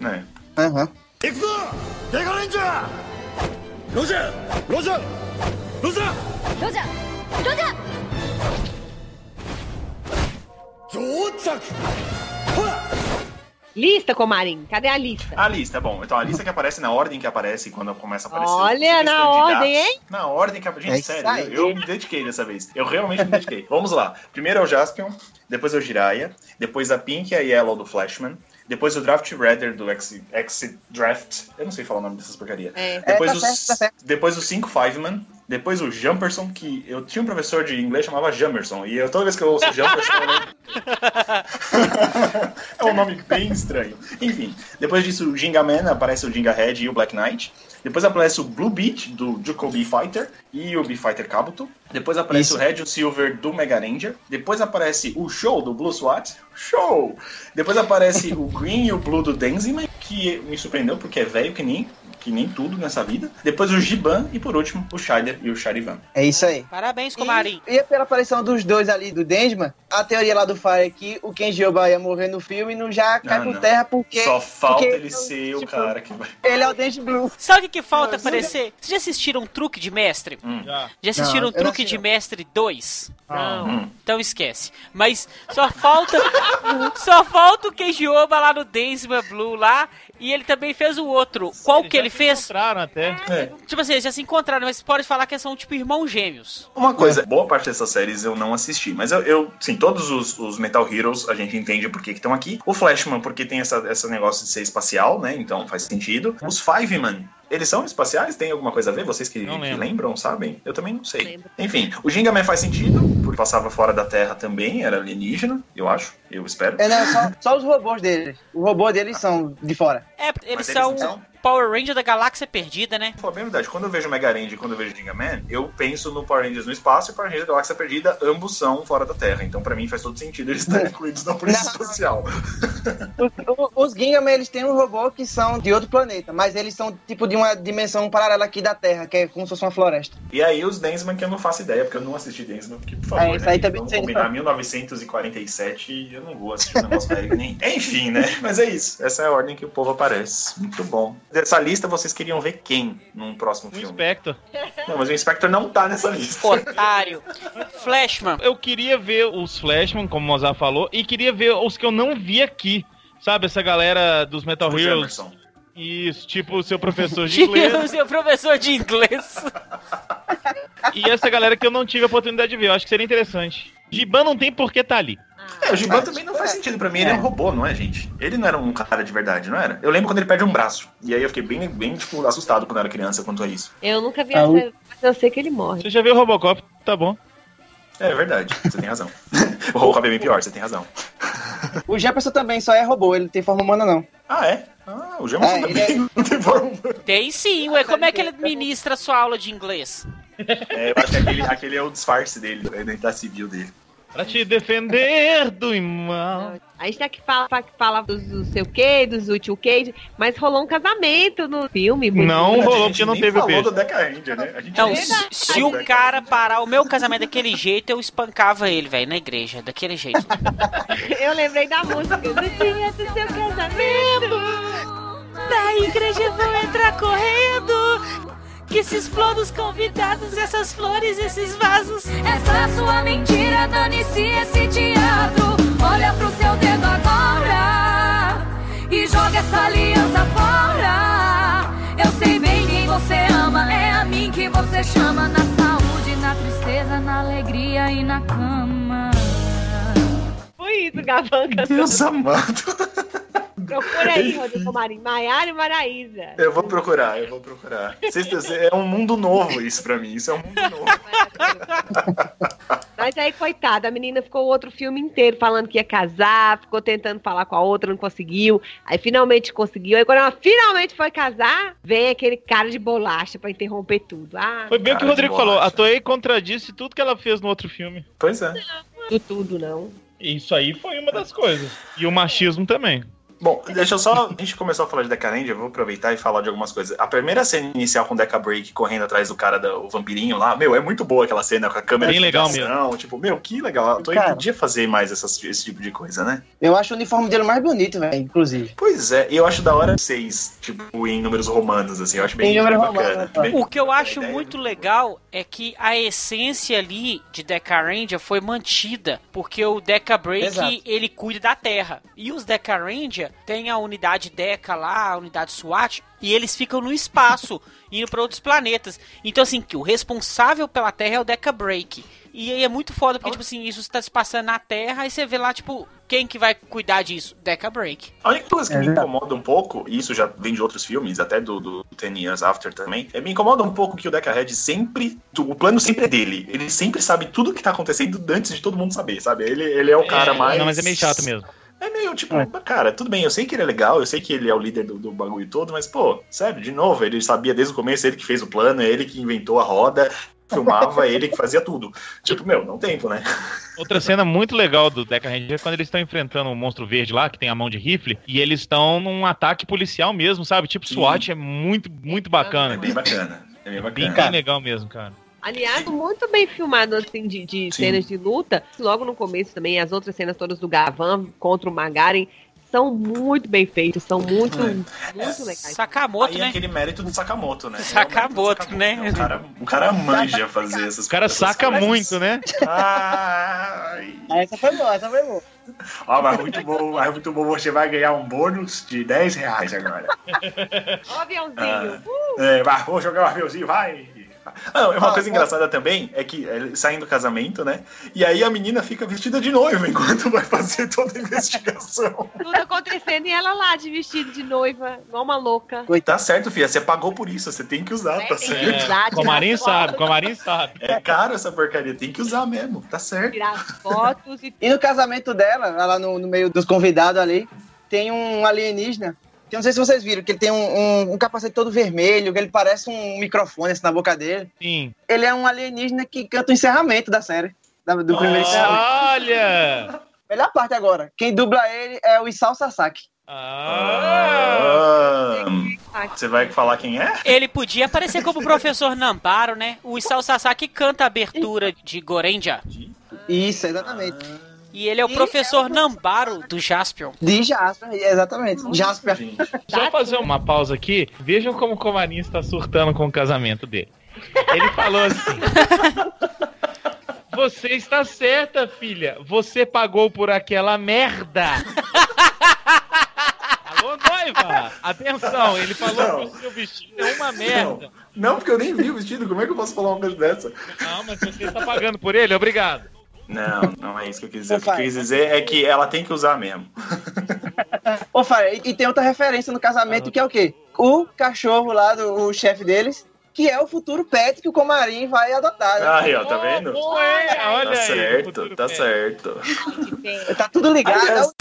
Né? É. Aham. Uhum. Roger! Roger! Roger! Roger! Roger! Lista, Comarim, cadê a lista? A lista, bom. Então, a lista que aparece na ordem que aparece quando começa a aparecer. Olha, na ordem, hein? Na ordem que aparece. É Gente, isso sério, aí. eu, eu me dediquei dessa vez. Eu realmente me dediquei. Vamos lá. Primeiro é o Jaspion, depois é o Jiraiya, depois a Pink e a Yellow do Flashman, depois o Draft Redder do X, X Draft. Eu não sei falar o nome dessas porcaria. É. Depois, É, tá os, certo, tá certo. depois o 5 Fiveman, depois o Jumperson, que eu tinha um professor de inglês que chamava Jumperson, e eu, toda vez que eu ouço Jumperson, eu lembro [LAUGHS] é um nome bem estranho. Enfim, depois disso, o Ginga Man, aparece o Ginga Head e o Black Knight. Depois aparece o Blue Beat, do Juko B-Fighter, e o B-Fighter Kabuto. Depois aparece Isso. o Red o Silver, do Mega Ranger. Depois aparece o Show, do Blue SWAT. Show! Depois aparece o Green e o Blue, do Denzima, que me surpreendeu, porque é velho que nem, que nem tudo nessa vida. Depois o Giban, e por último, o Shider e o Sharivan. É isso aí. parabéns, Comarim. E, e pela aparição dos dois ali do Densman, a teoria lá do Fire é que o Kenji Oba ia morrer no filme não já cai Ah, por não. terra porque Só falta porque- ele ser o tipo, cara que vai. ele é o Dente Blue. Sabe o que, que falta aparecer? Vocês já assistiram Truque de Mestre? Já. Já assistiram Não, não Truque de não. Mestre 2? Não. Hum. Então esquece. Mas só falta. [LAUGHS] só falta o Keijoba lá no Denzima Blue lá. E ele também fez o outro. Qual que já se fez? encontraram até. É. Tipo assim, eles já se encontraram, mas pode falar que são tipo irmãos gêmeos. Uma coisa, boa parte dessas séries eu não assisti, mas eu, eu sim, todos os, os Metal Heroes a gente entende por que estão aqui. O Flashman, porque tem essa, esse negócio de ser espacial, né? Então faz sentido. Os Fiveman, eles são espaciais? Tem alguma coisa a ver? Vocês que, que lembram, sabem? Eu também não sei. Lembro. Enfim, o Gingaman faz sentido, porque passava fora da Terra também, era alienígena, eu acho, eu espero. É, não, só, só os robôs deles. Os robôs deles são de fora. É, eles Mas eles são não são? Power Ranger da Galáxia Perdida, né? Falar bem a verdade, quando eu vejo Mega Ranger e quando eu vejo Ginga Man, eu penso no Power Rangers no espaço e Power Rangers da Galáxia Perdida, ambos são fora da Terra. Então, pra mim, faz todo sentido eles estarem incluídos na Polícia. Espacial. Os, os Gingaman, eles têm um robô que são de outro planeta, mas eles são tipo de uma dimensão paralela aqui da Terra, que é como se fosse uma floresta. E aí, os Densman, que eu não faço ideia, porque eu não assisti Densman, porque, por favor, É, isso aí né, também vamos combinar não. 1947 eu não vou assistir um negócio velho nem. [LAUGHS] Enfim, né? Mas é isso. Essa é a ordem que o povo aparece. Muito bom. Dessa lista, vocês queriam ver quem num próximo O filme? Spectre. Não, mas o Inspector não tá nessa lista. Otário. Flashman. Eu queria ver os Flashman, como o Mozart falou, e queria ver os que eu não vi aqui. Sabe, essa galera dos Metal O Heroes. Isso, tipo o seu professor de [LAUGHS] inglês. o seu professor de inglês. e essa galera que eu não tive a oportunidade de ver. Eu acho que seria interessante. Giban não tem por que tá ali. É, o Giban Mas- também não faz sentido pra mim, ele é um robô, não é, gente? Ele não era um cara de verdade, não era? Eu lembro quando ele perde um braço. E aí eu fiquei bem, bem tipo, assustado quando eu era criança quanto a isso. Eu nunca vi Ah, mas eu sei que ele morre. Você já viu o Robocop? Tá bom. É verdade, você tem razão. [LAUGHS] o Robocop é bem pior, você tem razão. O Jefferson também só é robô, ele não tem forma humana não. Ah, é? Ah, o Jamerson É, ele também [LAUGHS] não tem forma. Tem sim, ué. Como é que ele ministra a sua aula de inglês? É, eu acho que aquele, aquele é o disfarce dele, a identidade civil dele. Pra te defender do mal. A gente tá aqui fala, fa- fala dos do seu que, dos útil que, mas rolou um casamento no filme. muito Não rolou A gente porque não teve o falou beijo. do Deca Ranger, né? A gente Então, se, se o cara parar o meu casamento daquele jeito, eu espancava ele, velho, na igreja, daquele jeito. [LAUGHS] Eu lembrei da música. No [LAUGHS] dia do seu casamento. Da igreja vão entrar correndo. Que se explodam os convidados, essas flores, esses vasos. Essa sua mentira, dane-se esse teatro. Olha pro seu dedo agora e joga essa aliança fora. Eu sei bem quem você ama, é a mim que você chama. Na saúde, na tristeza, na alegria e na cama. Foi isso, Gavanca. Deus amado. Procura aí, Rodrigo Marinho. Maiara e Maraísa. Eu vou procurar, eu vou procurar. É um mundo novo isso pra mim. Isso é um mundo novo. Mas aí, coitada, a menina ficou o outro filme inteiro falando que ia casar, ficou tentando falar com a outra, não conseguiu. Aí finalmente conseguiu. Aí quando ela finalmente foi casar, vem aquele cara de bolacha pra interromper tudo. Ah, Foi bem o que o Rodrigo falou. A Toei contradisse tudo que ela fez no outro filme. Pois é. tudo, tudo não. Isso aí foi uma das coisas. E o machismo também. Bom, deixa eu só. A gente começou a falar de Deca Ranger, eu vou aproveitar e falar de algumas coisas. A primeira cena inicial com o Deca Break correndo atrás do cara, do, o vampirinho lá, meu, é muito boa aquela cena com a câmera Bem de legal ação, Tipo, meu, que legal. A Toei Cara. podia fazer mais essas- esse tipo de coisa, né? Eu acho o uniforme dele mais bonito, velho, inclusive. Pois é, e eu acho da hora seis, tipo, em números romanos, assim, eu acho bem, bem romano, bacana. tá. Bem- O que eu acho ideia muito legal é que a essência ali de Deca Ranger foi mantida, porque o Deca Break Exato. ele cuida da Terra. E os Deca Ranger tem a unidade Deca lá, a unidade SWAT, e eles ficam no espaço, [LAUGHS] indo para outros planetas. Então assim, que o responsável pela Terra é o Deca Break. E aí é muito foda, porque, tipo assim, isso está se passando na Terra, e você vê lá, tipo, quem que vai cuidar disso? Deca Break. A única coisa que É me incomoda um pouco, e isso já vem de outros filmes, até do, do Ten Years After também, é, me incomoda um pouco que o Deca Red sempre. O plano sempre é dele. Ele sempre sabe tudo o que tá acontecendo antes de todo mundo saber, sabe? Ele, ele é o cara É, mais. Não, mas é meio chato mesmo. É meio tipo, É. cara, tudo bem, eu sei que ele é legal, eu sei que ele é o líder do, do bagulho todo, mas, pô, sério, de novo, ele sabia desde o começo, ele que fez o plano, é ele que inventou a roda, filmava, [LAUGHS] ele que fazia tudo. Tipo, meu, não tempo, né? [LAUGHS] Outra cena muito legal do Deca Ranger é quando eles estão enfrentando um monstro verde lá, que tem a mão de rifle, e eles estão num ataque policial mesmo, sabe? Tipo Sim. SWAT, é muito, muito É bacana. bem bacana. É bem Bem, bacana. bem legal mesmo, cara. Aliás, muito bem filmado, assim, de, de cenas de luta. Logo no começo também, as outras cenas todas do Gavan contra o Magaren são muito bem feitas, são muito, É. muito legais. Sakamoto, Aí né? é aquele mérito do Sakamoto, né? Sakamoto, É o mérito do né? O cara, o cara manja fazer essas O cara saca coisas. muito, né? Ai. Essa foi boa, essa foi boa. Ó, mas muito bom, mas muito bom. Você vai ganhar um bônus de 10 reais agora. Ó, o aviãozinho. Ah. É, vai, vou jogar um aviãozinho, vai. Ah, uma Ah, coisa ah. engraçada também é que eles saem do casamento, né? E aí a menina fica vestida de noiva [LAUGHS] enquanto vai fazer toda a investigação. Tudo acontecendo e ela lá de vestido de noiva, igual uma louca. Tá certo, filha. Você pagou por isso, você tem que usar, É, tá certo? usar, Comarim tirar sabe, Comarim sabe. É caro essa porcaria, tem que usar mesmo, tá certo. Tirar fotos e E no casamento dela, lá no, no meio dos convidados ali, tem um alienígena. Que eu não sei se vocês viram, que ele tem um, um- um capacete todo vermelho, que ele parece um microfone assim na boca dele. Sim. Ele é um alienígena que canta o encerramento da série. da- Do primeiro encerramento. Olha! Melhor parte agora. Quem dubla ele é o Isao Sasaki. Ah! Ah, você vai falar quem é? Ele podia aparecer como o professor Namparo, né? O Isao Sasaki canta a abertura de Gorenja. Isso, exatamente. E ele é o E professor é o- Nambaro do Jaspion. De Jasper, exatamente. Jasper. Gente, [LAUGHS] Só fazer uma pausa aqui. Vejam como o Comarim está surtando com o casamento dele. Ele falou assim: Você está certa, filha. Você pagou por aquela merda. Alô, noiva! Atenção, ele falou Não. que o seu vestido é uma merda. Não, porque eu nem vi o vestido, como é que eu posso falar uma coisa dessa? Não, mas você está pagando por ele, obrigado. Não, não é isso que eu quis dizer. O que eu quis dizer é que ela tem que usar mesmo. [LAUGHS] Ô, Fara, e, tem outra referência no casamento que é o quê? O cachorro lá, do o chefe deles, que é o futuro pet que o Comarim vai adotar. né? Aí, ó, tá vendo? Hein? Olha Tá aí, certo, tá pé. certo. [LAUGHS] Tá tudo ligado. Aliás,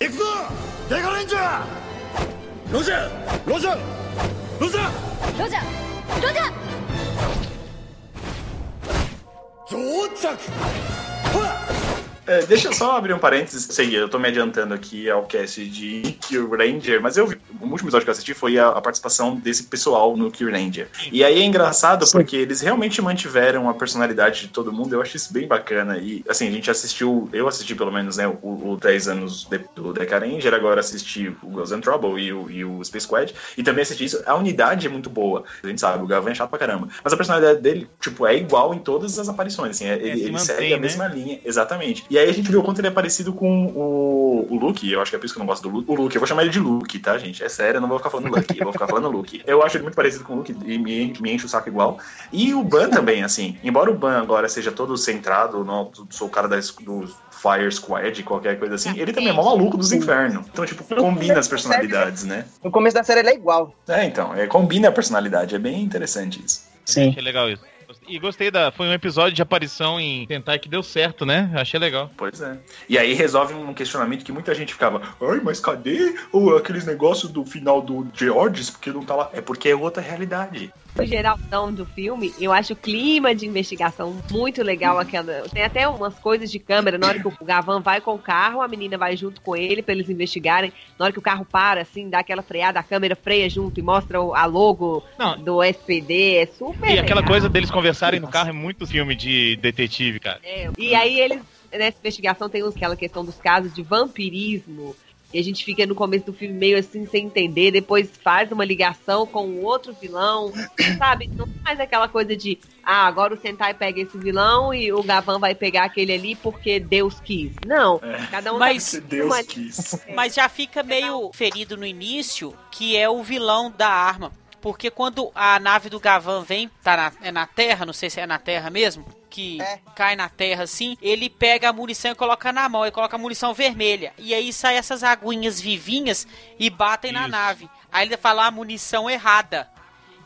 deixa eu só abrir um parênteses. Sei, eu tô me adiantando aqui ao cast de Ranger, mas eu vi. O último episódio que eu assisti foi a, a participação desse pessoal no Kill Ranger. E aí é engraçado porque eles realmente mantiveram a personalidade de todo mundo. Eu acho isso bem bacana. E assim, a gente assistiu, eu assisti pelo menos, né, o, o 10 anos de- do Deca Ranger, agora assisti o Ghost and Trouble e o, e o Space Squad. E também assisti isso. A unidade é muito boa. A gente sabe, o Gavan é chato pra caramba. Mas a personalidade dele, tipo, é igual em todas as aparições. Assim, é- ele, se ele mantém, segue a né? mesma linha, exatamente. E aí a gente viu o quanto ele é parecido com o, o Luke, eu acho que é por isso que eu não gosto do Luke. O Luke, eu vou chamar ele de Luke, tá, gente? É sério, eu não vou ficar falando Lucky, eu vou ficar falando Luke. Eu acho ele muito parecido com o Luke e me, me enche o saco igual. E o Ban também, assim. Embora o Ban agora seja todo centrado, não, sou o cara da, do Fire Squad, qualquer coisa assim, ele também é mó maluco dos infernos. Então, tipo, combina as personalidades, né? No começo da série ele é igual. É, então, é, combina a personalidade, é bem interessante isso. Sim. Achei legal isso. E gostei da. Foi um episódio de aparição em Tentai que deu certo, né? Achei legal. Pois é. E aí resolve um questionamento que muita gente ficava, ai, mas cadê o, aqueles negócios do final do Georges? Porque não tá lá. É porque é outra realidade. No geralzão do filme, eu acho o clima de investigação muito legal. Aquela... Tem até umas coisas de câmera. Na hora que o Gavan vai com o carro, a menina vai junto com ele pra eles investigarem. Na hora que o carro para, assim, dá aquela freada, a câmera freia junto e mostra o- a logo Não. do SPD. É super E aquela legal. coisa deles conversarem no carro é muito filme de detetive, cara. É, e aí eles, nessa investigação, tem aquela questão dos casos de vampirismo. E a gente fica no começo do filme meio assim, sem entender, depois faz uma ligação com o outro vilão, sabe? Não é mais aquela coisa de, ah, agora o Sentai pega esse vilão e o Gavan vai pegar aquele ali porque Deus quis. Não, cada um Mas- tá- Deus uma- quis. Mas já fica meio ferido no início, que é o vilão da arma. Porque quando a nave do Gavan vem, tá na, é na Terra, não sei se é na Terra mesmo, que É. cai na Terra assim, ele pega a munição e coloca na mão, e coloca a munição vermelha. E aí sai essas aguinhas vivinhas e batem na Isso. nave. Aí ele fala a munição errada.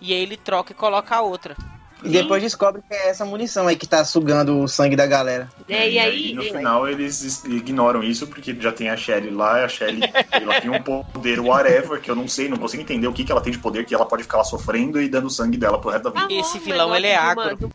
E aí ele troca e coloca a outra. E depois descobre que é essa munição aí que tá sugando o sangue da galera. É, e aí, no eu- final eles is- ignoram isso porque já tem a Shelly lá, a Shelly ela tem um poder whatever que eu não sei, não consigo entender o que, que ela tem de poder que ela pode ficar lá sofrendo e dando sangue dela pro resto da vida. Falou Esse vilão, ele é agro. de-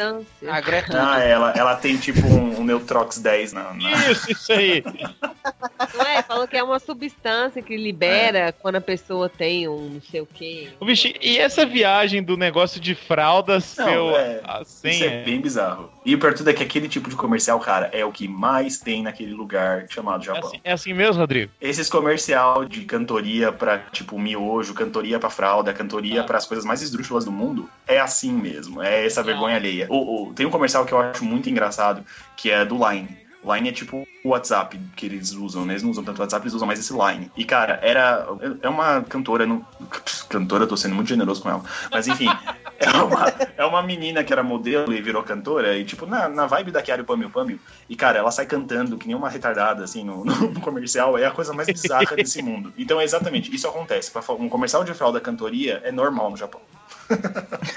É é tudo. Ah, ela, ela tem tipo um, um Neutrox 10 na, na- Isso, isso aí. [LAUGHS] Não é? Falou que é uma substância que libera quando a pessoa tem um não sei o quê. O bicho, e essa viagem do negócio de fralda Não, o- é, a Isso senha? é bem bizarro. E o pior tudo é que aquele tipo de comercial, cara, é o que mais tem naquele lugar chamado É Japão. assim, é assim mesmo, Rodrigo? Esses comercial de cantoria pra, tipo, miojo, cantoria pra fralda, cantoria pra as coisas mais esdrúxulas do mundo, é assim mesmo. É essa vergonha alheia. O, o- tem um comercial que eu acho muito engraçado, que é do Line. Line é tipo o WhatsApp que eles usam, né? Eles não usam tanto WhatsApp, eles usam mais esse Line. E, cara, era. É uma cantora. Não, [LAUGHS] cantora, tô sendo muito generoso com ela. Mas, enfim. [LAUGHS] É uma, é uma menina que era modelo e virou cantora, e tipo, na, na vibe da Chiara Pamil Pamil. E, cara, ela sai cantando que nem uma retardada, assim, no, no comercial, é a coisa mais bizarra desse [LAUGHS] mundo. Então, é exatamente, isso acontece. Pra Um comercial de fralda cantoria é normal no Japão.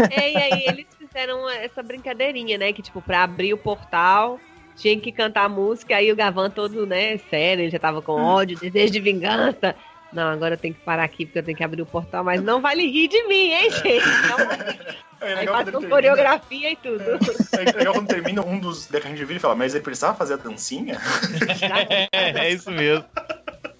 É, e aí eles fizeram essa brincadeirinha, né? Que, tipo, pra abrir o portal, tinha que cantar a música, aí o Gavan todo, né, sério, ele já tava com ódio, desejo de vingança. Não, agora eu tenho que parar aqui porque eu tenho que abrir o portal, mas não vale rir de mim, hein, gente? Não, É aí faz quando com coreografia e tudo. É legal quando termina um dos. A gente vira e fala, mas ele precisava fazer a dancinha? [LAUGHS] É, é isso mesmo.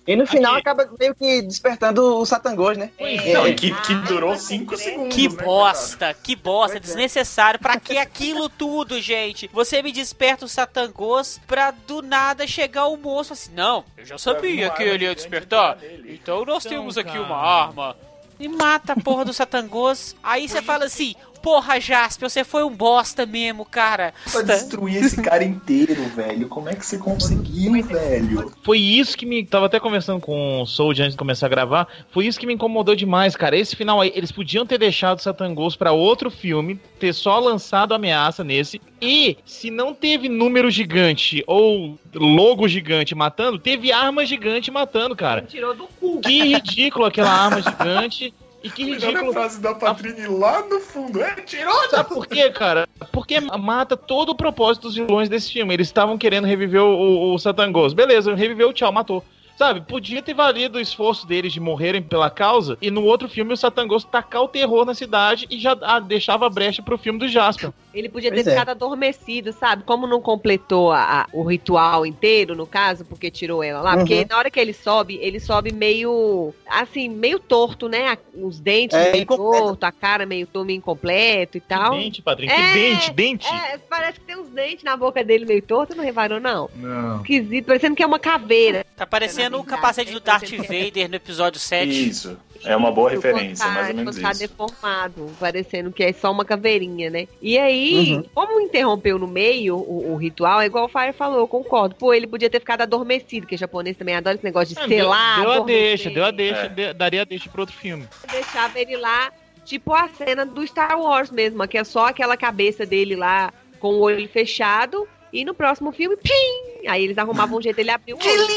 E no final acaba meio que despertando o Satangos, né? É. Não, e que, que durou 5 segundos. Que né, bosta, que bosta, Pois é. desnecessário. Pra que aquilo tudo, gente? Você me desperta o Satangos pra do nada chegar o moço assim, não, eu já sabia que ele ia despertar. Então nós Então, temos aqui cara. uma arma. E mata a porra do Satangos. Aí você fala assim, porra, Jasper, você foi um bosta mesmo, cara. Pra destruir esse cara inteiro, velho. Como é que você conseguiu, velho? Foi isso que me. Tava até conversando com o Soul antes de começar a gravar. Foi isso que me incomodou demais, cara. Esse final aí, eles podiam ter deixado Satangos pra outro filme, ter só lançado ameaça nesse. E se não teve número gigante ou logo gigante matando, teve arma gigante matando, cara. Tirou do cu. Que ridículo aquela arma gigante. E que Olha a ridículo. frase da Patrine lá no fundo. É, tirou! Sabe por quê, cara? Porque mata todo o propósito dos vilões desse filme. Eles estavam querendo reviver o, o, o Satangos. Beleza, reviveu, tchau, matou. Sabe, podia ter valido o esforço deles de morrerem pela causa e no outro filme o Satangos tacar o terror na cidade e já ah, deixava a brecha pro filme do Jasper. Ele podia Pois ter é. ficado adormecido, sabe? Como não completou a- a- o ritual inteiro, no caso, porque tirou ela lá. Uhum. Porque na hora que ele sobe, ele sobe meio, assim, meio torto, né? Os dentes É, meio incompleto. torto, a cara meio, meio incompleto e tal. Que dente, Padrinho, É, que dente, dente. É, parece que tem uns dentes na boca dele meio torto, não reparou, não? Não. Esquisito, parecendo que é uma caveira. Tá parecendo o capacete do Darth Vader no episódio 7. Isso. É uma boa referência, tá, mais ou menos isso. deformado, parecendo que é só uma caveirinha, né? E aí, Uhum. como interrompeu no meio o, o ritual, é igual o Fire falou, eu concordo. Pô, ele podia ter ficado adormecido, que japonês também adora esse negócio de deu, selar. deu a adormecer. deixa, deu a deixa, É. de- daria a deixa pro outro filme. Deixava ele lá, tipo a cena do Star Wars mesmo, que é só aquela cabeça dele lá com o olho fechado. E no próximo filme, pim! Aí eles arrumavam um jeito ele abrir o olho.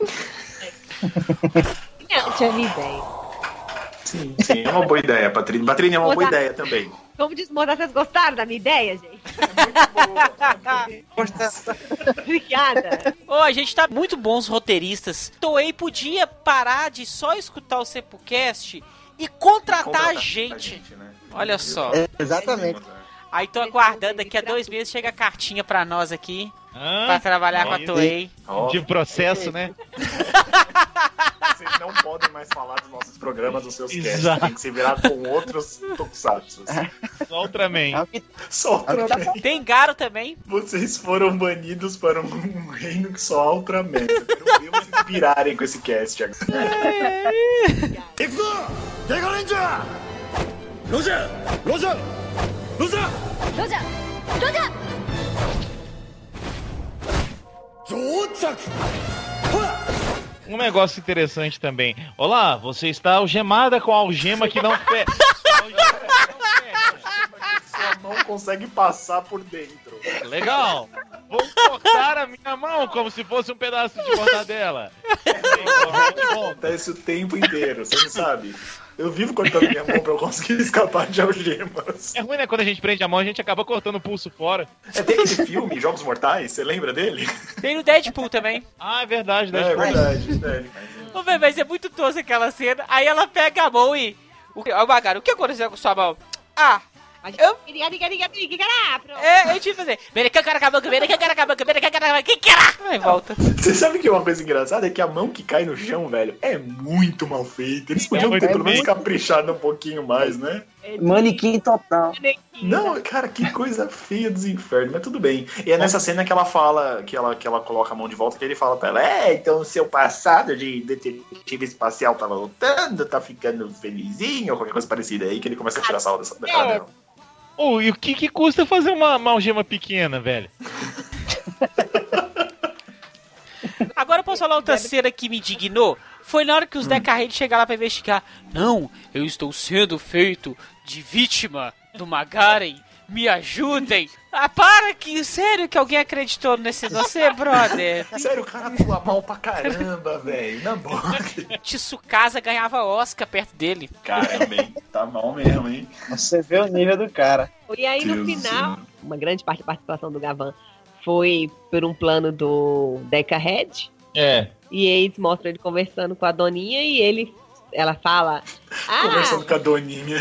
[LAUGHS] [LAUGHS] Brilhante a minha ideia. Sim, sim, é uma boa ideia, Patrícia. Patrícia é uma boa ideia também. Como desmontar, vocês gostaram da minha ideia, gente? [LAUGHS] Obrigada. Ô, a gente tá muito bons roteiristas. Toei podia parar de só escutar o Sepulcast e contratar a gente. né? Olha só. É, exatamente. Aí tô aguardando daqui a dois meses chega a cartinha pra nós aqui, Hã? pra trabalhar com a. Toei. De processo, né? [LAUGHS] vocês não podem mais falar dos nossos programas, dos seus Exato. casts. Tem que se virar com outros tokusatsu. Assim. Só Ultraman. É só é tá Ultraman. Tem Garo também. Vocês foram banidos para um reino que só há Ultraman. Eu queria vocês virarem com esse cast agora. Dega Ranger! Roger! Roger! Roger! Roger! Roger! 到着 um negócio interessante também. Olá, você está algemada com a algema que não [LAUGHS] fecha. Sua mão consegue passar por dentro. Legal. Vou cortar a minha mão como se fosse um pedaço de mortadela. Acontece o tempo inteiro, você não sabe? Eu vivo cortando minha mão pra eu conseguir [LAUGHS] escapar de algemas. É ruim, né? Quando a gente prende a mão, a gente acaba cortando o pulso fora. É, tem aquele filme, Jogos Mortais, você lembra dele? Tem no Deadpool também. Ah, é verdade, né? É verdade, é. Ô, velho, mas é muito tosca aquela cena. Aí ela pega a mão e. O ó, Magaro, o que aconteceu com sua mão? Ah, Eu- é, eu tive que fazer. Aí volta. Você sabe que uma coisa engraçada é que a mão que cai no chão, velho, é muito mal feita. Eles podiam muito ter pelo menos caprichado um pouquinho mais, né? Manequim total. Não, cara, que coisa feia dos infernos, mas tudo bem. E é nessa cena que ela fala, que ela, que ela coloca a mão de volta, que ele fala pra ela, é, então o seu passado de detetive espacial tá voltando, tá ficando felizinho, ou qualquer coisa parecida aí, que ele começa a tirar sarro dessa da cara dela. Oh, e o que, que custa fazer uma, uma algema pequena, velho? [LAUGHS] Agora eu posso falar outra cena que me indignou? Foi na hora que os Deca chegaram lá pra investigar. Não, eu estou sendo feito de vítima do Magaren. Me ajudem. Ah, para que, sério que alguém acreditou nesse você, brother? [LAUGHS] Sério, o cara pula mal pra caramba, velho, na boca. Tsukasa ganhava Oscar perto dele. Caramba, hein, tá mal mesmo, hein. Você vê o nível do cara. E aí, no Deus do final, céu. uma grande parte da participação do Gavan foi por um plano do Deca Red. É. E eles mostram ele conversando com a Doninha e ele. Ela fala. Ah, Conversando com a Doninha.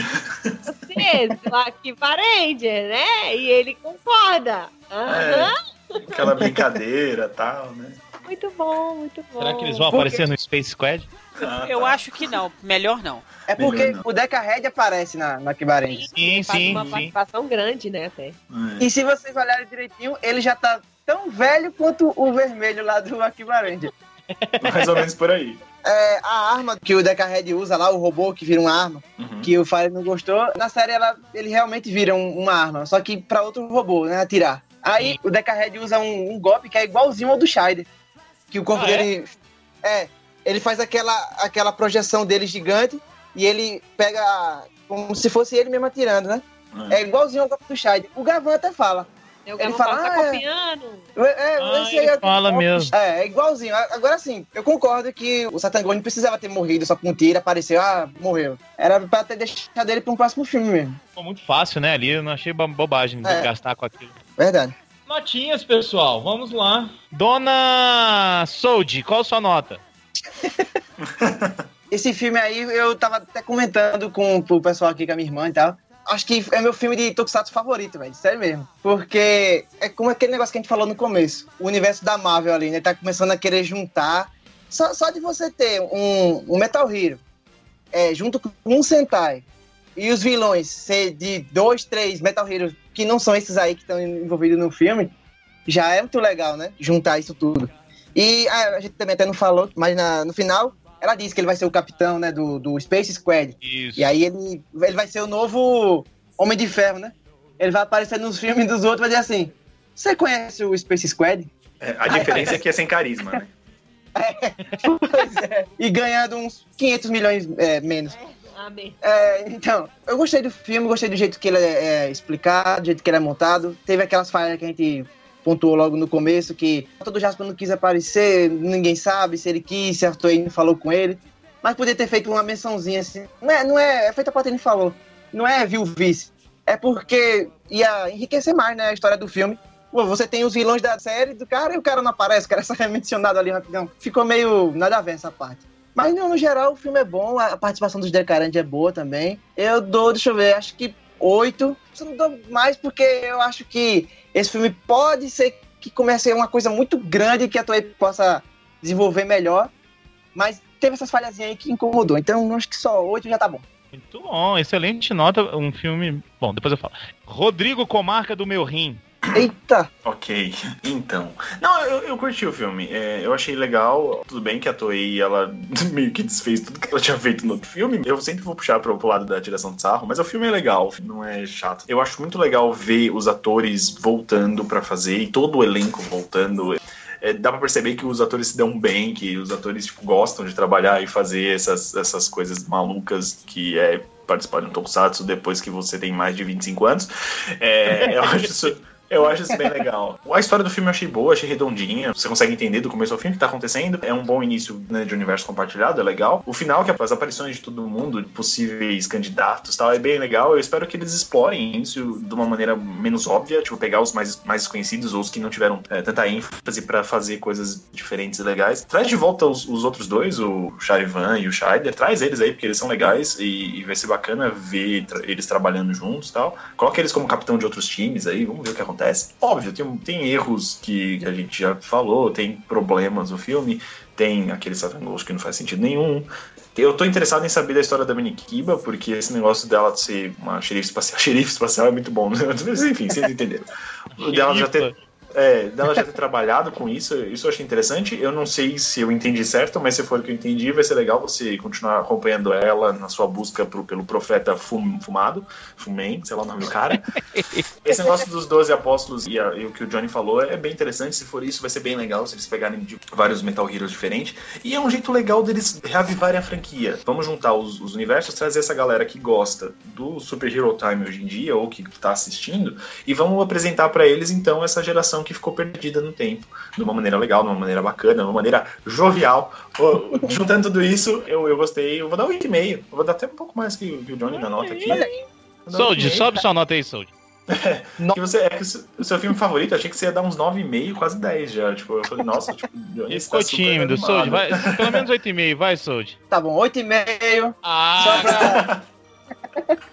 Seu aqui Ranger, né? E ele concorda. Aham. É, aquela brincadeira e tal, né? Muito bom, muito bom. Será que eles vão aparecer no Space Squad? Ah, Eu tá. acho que não. Melhor não. É porque não. o Deca Red aparece na, na Kibarense. Sim, Ele faz sim, uma sim. participação grande, né, até. É. E se vocês olharem direitinho, ele já tá tão velho quanto o vermelho lá do Akiba Ranger. Mais ou menos por aí. É, a arma que o Deca Red usa lá, o robô que vira uma arma, Uhum. que o Fire não gostou, na série ela, ele realmente vira um- uma arma, só que pra outro robô, né, atirar. Aí o Deca Red usa um, um golpe que é igualzinho ao do Scheider. Que o corpo Ah, é? dele. É? ele faz aquela, aquela projeção dele gigante e ele pega como se fosse ele mesmo atirando, né? É igualzinho ao golpe do Scheider. O Gavan até fala. Eu Ele fala, fala, tá "Ah, é." copiando. É, Ah, esse ele aí é- fala mesmo. É, é igualzinho. Agora sim, eu concordo que o Satangoni não precisava ter morrido só com um tiro, apareceu, ah, morreu. Era pra ter deixado ele pra um próximo filme mesmo. Ficou muito fácil, né? Ali eu não achei bo- bobagem de É. gastar com aquilo. Verdade. Notinhas, pessoal. Vamos lá. Dona Sold, qual a sua nota? [LAUGHS] Esse filme aí, eu tava até comentando com o pessoal aqui, com a minha irmã e tal. Acho que é meu filme de Tokusatsu favorito, velho. Sério mesmo. Porque é como aquele negócio que a gente falou no começo. O universo da Marvel ali, né? Tá começando a querer juntar. Só, só de você ter um, um Metal Hero é, junto com um Sentai e os vilões ser de dois, três Metal Heroes que não são esses aí que estão envolvidos no filme, já é muito legal, né? Juntar isso tudo. E ah, a gente também até não falou, mas na- no final, ela disse que ele vai ser o capitão, né, do, do Space Squad. Isso. E aí ele, ele vai ser o novo Homem de Ferro, né? Ele vai aparecer nos filmes dos outros e vai dizer assim: Você conhece o Space Squad? É, a diferença é que é sem carisma, né? [LAUGHS] Pois é. E ganhando uns 500 milhões é, menos. Amém. É, então, eu gostei do filme, gostei do jeito que ele é, é explicado, do jeito que ele é montado. Teve aquelas falhas que a gente pontuou logo no começo, que todo Jasper não quis aparecer, ninguém sabe se ele quis, se Arthur não falou com ele. Mas podia ter feito uma mençãozinha assim. Não é, não é, é feita pra ele falou. Não é viu vice. É porque ia enriquecer mais, né, a história do filme. Pô, você tem os vilões da série do cara e o cara não aparece, o cara só é [LAUGHS] mencionado ali rapidão. Ficou meio nada a ver essa parte. Mas no, no geral o filme é bom, a participação dos Decarante é boa também. Eu dou, deixa eu ver, acho que oito. Eu não dou mais porque eu acho que esse filme pode ser que comece uma coisa muito grande que a Toei possa desenvolver melhor. Mas teve essas falhazinhas aí que incomodou. Então acho que só oito já tá bom. Muito bom, excelente nota. Um filme. Bom, depois eu falo. Rodrigo Comarca do Meu Rim. Eita! [COUGHS] Ok, então. Não, eu, eu curti o filme. É, eu achei legal. Tudo bem que a Toei, ela [LAUGHS] meio que desfez tudo que ela tinha feito no outro filme. Eu sempre vou puxar pro, pro lado da tiração de sarro, mas o filme é legal, não é chato. Eu acho muito legal ver os atores voltando pra fazer e todo o elenco voltando. É, dá pra perceber que os atores se dão bem, que os atores tipo, gostam de trabalhar e fazer essas, essas coisas malucas que é participar de um tokusatsu depois que você tem mais de 25 anos. É, eu acho isso. [LAUGHS] Eu acho isso bem legal. A história do filme eu achei boa, achei redondinha. Você consegue entender do começo ao fim o que tá acontecendo. É um bom início né, de universo compartilhado, é legal. O final, que é as aparições de todo mundo, de possíveis candidatos tal, é bem legal. Eu espero que eles explorem isso de uma maneira menos óbvia, tipo, pegar os mais, mais desconhecidos ou os que não tiveram é, tanta ênfase pra fazer coisas diferentes e legais. Traz de volta os, os outros dois, o Charivan e o Scheider. Traz eles aí, porque eles são legais e, e vai ser bacana ver tra- eles trabalhando juntos tal. Coloca eles como capitão de outros times aí, vamos ver o que acontece. Óbvio, tem, tem erros que, que a gente já falou, tem problemas no filme, tem aquele Satan que não faz sentido nenhum. Eu tô interessado em saber da história da Minikiba, porque esse negócio dela de ser uma xerife espacial, [LAUGHS] xerife espacial é muito bom, né? Mas enfim, vocês entenderam. Dela já ter, é, dela já ter trabalhado com isso, isso eu achei interessante. Eu não sei se eu entendi certo, mas se for o que eu entendi, vai ser legal você continuar acompanhando ela na sua busca pro, pelo profeta fum, fumado, Fumen, sei lá o nome do cara. [LAUGHS] Esse negócio dos 12 apóstolos e, a- e o que o Johnny falou é bem interessante. Se for isso, vai ser bem legal se eles pegarem de vários Metal Heroes diferentes. E é um jeito legal deles reavivarem a franquia. Vamos juntar os, os universos, trazer essa galera que gosta do Super Hero Time hoje em dia, ou que tá assistindo, e vamos apresentar pra eles então essa geração que ficou perdida no tempo. De uma maneira legal, de uma maneira bacana, de uma maneira jovial. Juntando tudo isso, eu, eu gostei. Eu vou dar um 8,5. Eu vou dar até um pouco mais que, que o Johnny na nota aqui. Sold, 8,5. sobe sua nota aí, Sold. [LAUGHS] Que você, é que o seu- filme favorito, eu achei que você ia dar uns 9,5, quase 10 já. Tipo, eu falei, nossa, tipo, Johnny está ficou super tímido. Sold. Vai, pelo menos 8,5, vai, Sold. Tá bom, oito e meio. Ah, pra...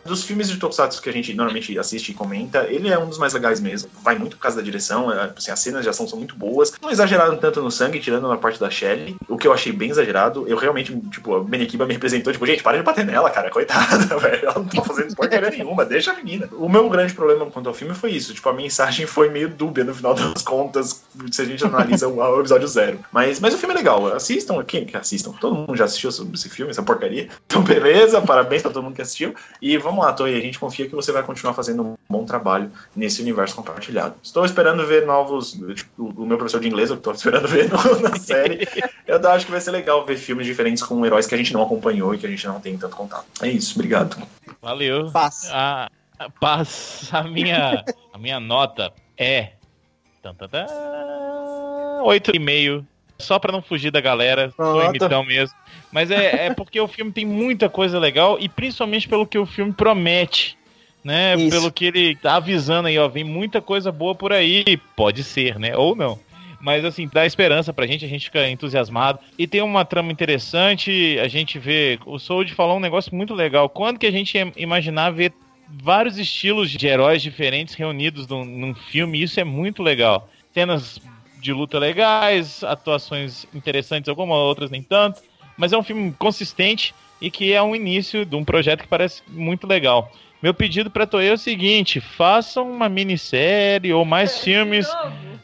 Dos filmes de Tokusatsu que a gente normalmente assiste e comenta, ele é um dos mais legais mesmo. Vai muito por causa da direção, é, assim, as cenas de ação são muito boas. Não exageraram tanto no sangue, tirando na parte da Shelly, o que eu achei bem exagerado. Eu realmente, tipo, a Benekiba me representou, tipo, gente, para de bater nela, cara, coitada, [LAUGHS] velho. Ela não tá fazendo porcaria [LAUGHS] nenhuma, deixa a menina. O meu grande problema quanto ao filme foi isso, tipo, a mensagem foi meio dúbia no final das contas, se a gente analisa o, episódio zero. Mas, mas o filme é legal, assistam, quem que assistam? Todo mundo já assistiu esse filme, essa porcaria. Então, beleza, parabéns pra todo mundo que assistiu. E vamos lá, Toei, a gente confia que você vai continuar fazendo um bom trabalho nesse universo compartilhado. Estou esperando ver novos. Tipo, o meu professor de inglês, eu estou esperando ver no- [LAUGHS] na série. Eu acho que vai ser legal ver filmes diferentes com heróis que a gente não acompanhou e que a gente não tem tanto contato. É isso, obrigado. valeu. Passa. A, a, passa a minha, a minha nota é. Tan, tan, tan, 8,5. Só pra não fugir da galera, tô Pronto. imitão mesmo. Mas é, é porque o filme tem muita coisa legal e principalmente pelo que o filme promete. Né? Isso. Pelo que ele tá avisando aí, ó. Vem muita coisa boa por aí. Pode ser, né? Ou não. Mas assim, dá esperança pra gente, a gente fica entusiasmado. E tem uma trama interessante, a gente vê. O Sold falou um negócio muito legal. Quando que a gente ia imaginar ver vários estilos de heróis diferentes reunidos num, num filme? Isso é muito legal. Cenas de luta legais, atuações interessantes, algumas outras nem tanto. Mas é um filme consistente e que é um início de um projeto que parece muito legal. Meu pedido pra Toei é o seguinte: façam uma minissérie ou mais [LAUGHS] filmes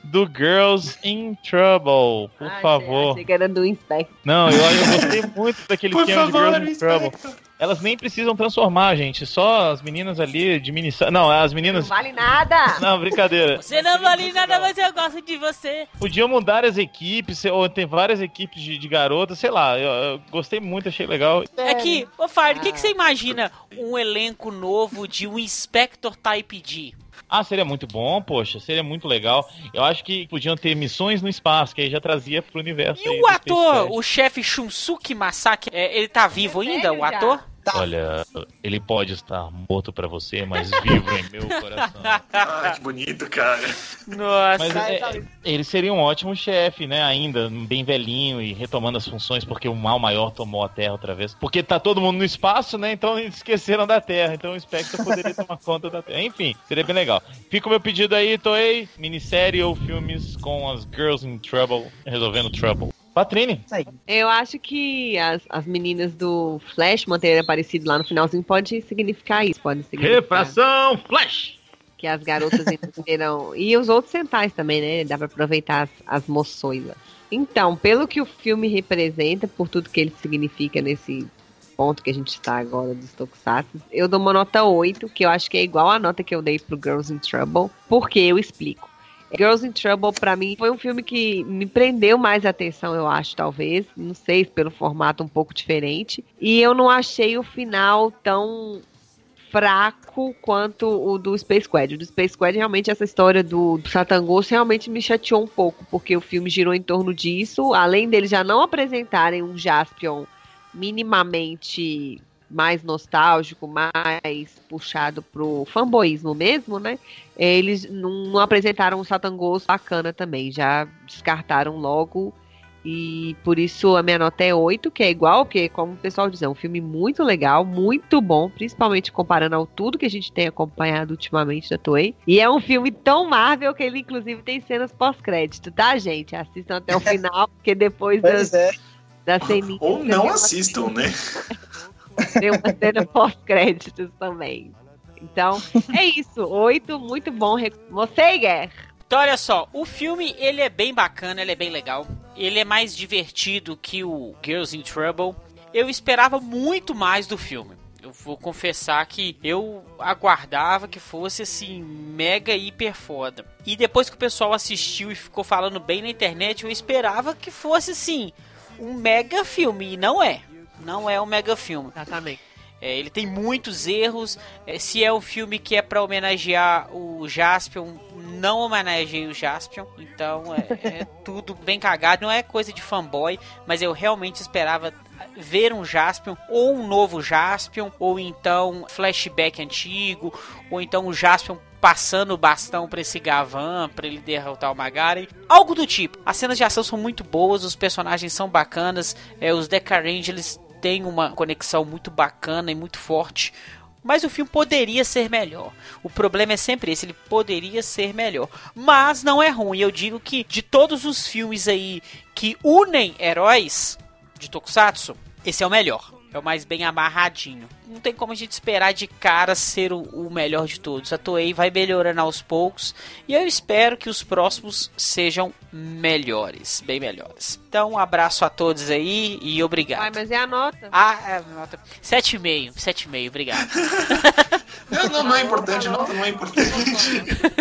do Girls in Trouble, por Ah, favor. Achei que era do Inspector. Não, eu, eu gostei muito daquele Por filme favor, de Girls in Trouble. Elas nem precisam transformar, gente. Só as meninas ali de mini... Não, as Não meninas... vale nada! Não, brincadeira. Você não vale nada, mas eu gosto de você. Podiam mudar as equipes, ou tem várias equipes de, de garotas, sei lá. Eu, eu gostei muito, achei legal. É que, ô Fire, o que, que você imagina um elenco novo de um Inspector Type D? Ah, seria muito bom, poxa, seria muito legal. Eu acho que podiam ter missões no espaço, que aí já trazia pro universo. E aí o ator, o chefe Shunsuke Masaki, é, ele tá vivo ainda, o velho já. Quest. Olha, ele pode estar morto pra você, mas vivo em meu coração. [LAUGHS] Ah, que bonito, cara. Nossa. Mas é, é, ele seria um ótimo chefe, né? Ainda, bem velhinho e retomando as funções, porque o mal maior tomou a Terra outra vez. Porque tá todo mundo no espaço, né? Então eles [LAUGHS] esqueceram da Terra. Então o Spectre poderia tomar conta da Terra. Enfim, seria bem legal. Fica o meu pedido aí, Toei. Minissérie ou filmes com as Girls in Trouble, resolvendo Trouble. Patrine. Isso aí. Eu acho que as, as meninas do Flash manterem aparecido lá no finalzinho pode significar isso. Pode significar Refração Flash! que as garotas entenderam. E os outros centais também, né? Dá pra aproveitar as, as moçoilas. Então, pelo que o filme representa, por tudo que ele significa nesse ponto que a gente está agora dos Tokusatsu, eu dou uma nota 8, que eu acho que é igual a nota que eu dei pro Girls in Trouble, porque eu explico. Girls in Trouble, pra mim, foi um filme que me prendeu mais atenção, eu acho, talvez. Não sei, pelo formato um pouco diferente. E eu não achei o final tão fraco quanto o do Space Squad. O do Space Squad, realmente, essa história do, do Satangos realmente me chateou um pouco, porque o filme girou em torno disso. Além deles já não apresentarem um Jaspion minimamente mais nostálgico, mais puxado pro fanboísmo mesmo, né? Eles não, não apresentaram um Satangos bacana também, já descartaram logo. E por isso a minha nota é 8, que é igual, porque, como o pessoal diz, é um filme muito legal, muito bom, principalmente comparando ao tudo que a gente tem acompanhado ultimamente da Toei. E é um filme tão Marvel que ele, inclusive, tem cenas pós-crédito, tá, gente? Assistam até o [LAUGHS] final, porque depois Pois das, é. da ceninha. Ou não assistam, né? [LAUGHS] tem uma cena [LAUGHS] pós-créditos também. Então, é isso. Oito, muito bom. Você, Guer? Então, olha só, o filme, ele é bem bacana, ele é bem legal. Ele é mais divertido que o Girls in Trouble. Eu esperava muito mais do filme. Eu vou confessar que eu aguardava que fosse assim, mega hiper foda. E depois que o pessoal assistiu e ficou falando bem na internet, eu esperava que fosse assim, um mega filme. E não é. Não é um mega filme. Exatamente. É, ele tem muitos erros. É, se é um filme que é pra homenagear o Jaspion, não homenageei o Jaspion. Então é, é [LAUGHS] tudo bem cagado. Não é coisa de fanboy, mas eu realmente esperava ver um Jaspion, ou um novo Jaspion, ou então flashback antigo, ou então o Jaspion passando o bastão pra esse Gavan, pra ele derrotar o Magari. Algo do tipo. As cenas de ação são muito boas, os personagens são bacanas, é, os Decarange, têm uma conexão muito bacana e muito forte. Mas o filme poderia ser melhor. O problema é sempre esse, ele poderia ser melhor. Mas não é ruim. Eu digo que de todos os filmes aí que unem heróis de Tokusatsu, esse é o melhor. É o mais bem amarradinho. Não tem como a gente esperar de cara ser o, o melhor de todos. A Toei vai melhorando aos poucos. E eu espero que os próximos sejam melhores. Bem melhores. Então, um abraço a todos aí e obrigado. Ai, mas é a nota. Ah, é, nota. 7,5. 7,5, obrigado. [LAUGHS] Não, não, não é importante, não, não é importante.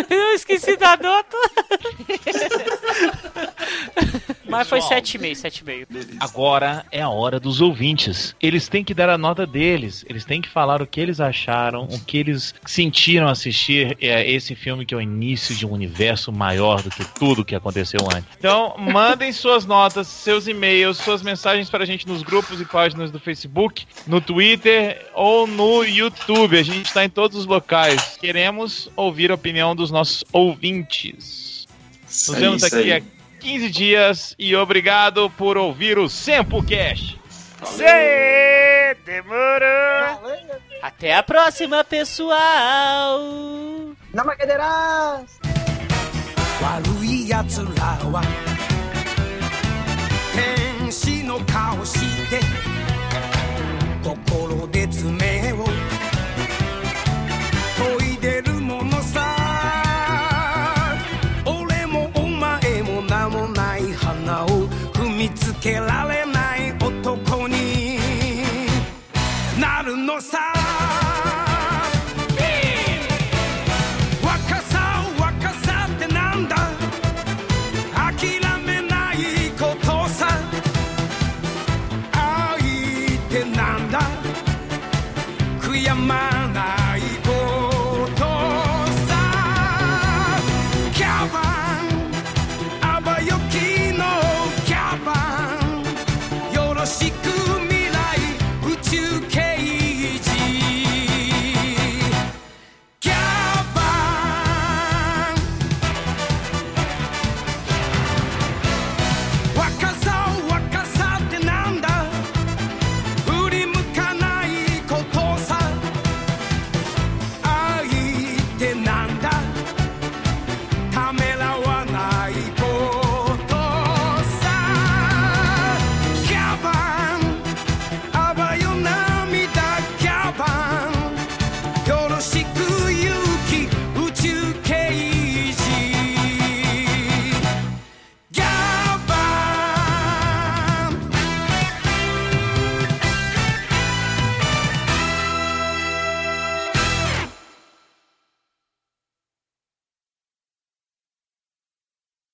Eu esqueci da nota. [LAUGHS] Mas foi Pessoal. 7,5, 7,5. Beleza. Agora é a hora dos ouvintes. Eles têm que dar a nota deles. Eles têm que falar o que eles acharam, o que eles sentiram assistir é, esse filme que é o início de um universo maior do que tudo que aconteceu antes. Então, mandem suas notas, seus e-mails, suas mensagens para a gente nos grupos e páginas do Facebook, no Twitter ou no YouTube. A gente está em todos os locais. Queremos ouvir a opinião dos nossos ouvintes. Nos vemos isso aqui aí. a 15 dias e obrigado por ouvir o Sempo Cash. Zé, demorou. Até a próxima, pessoal. Namakederas. Waruiya Tsunawa. Tenshi no kawa.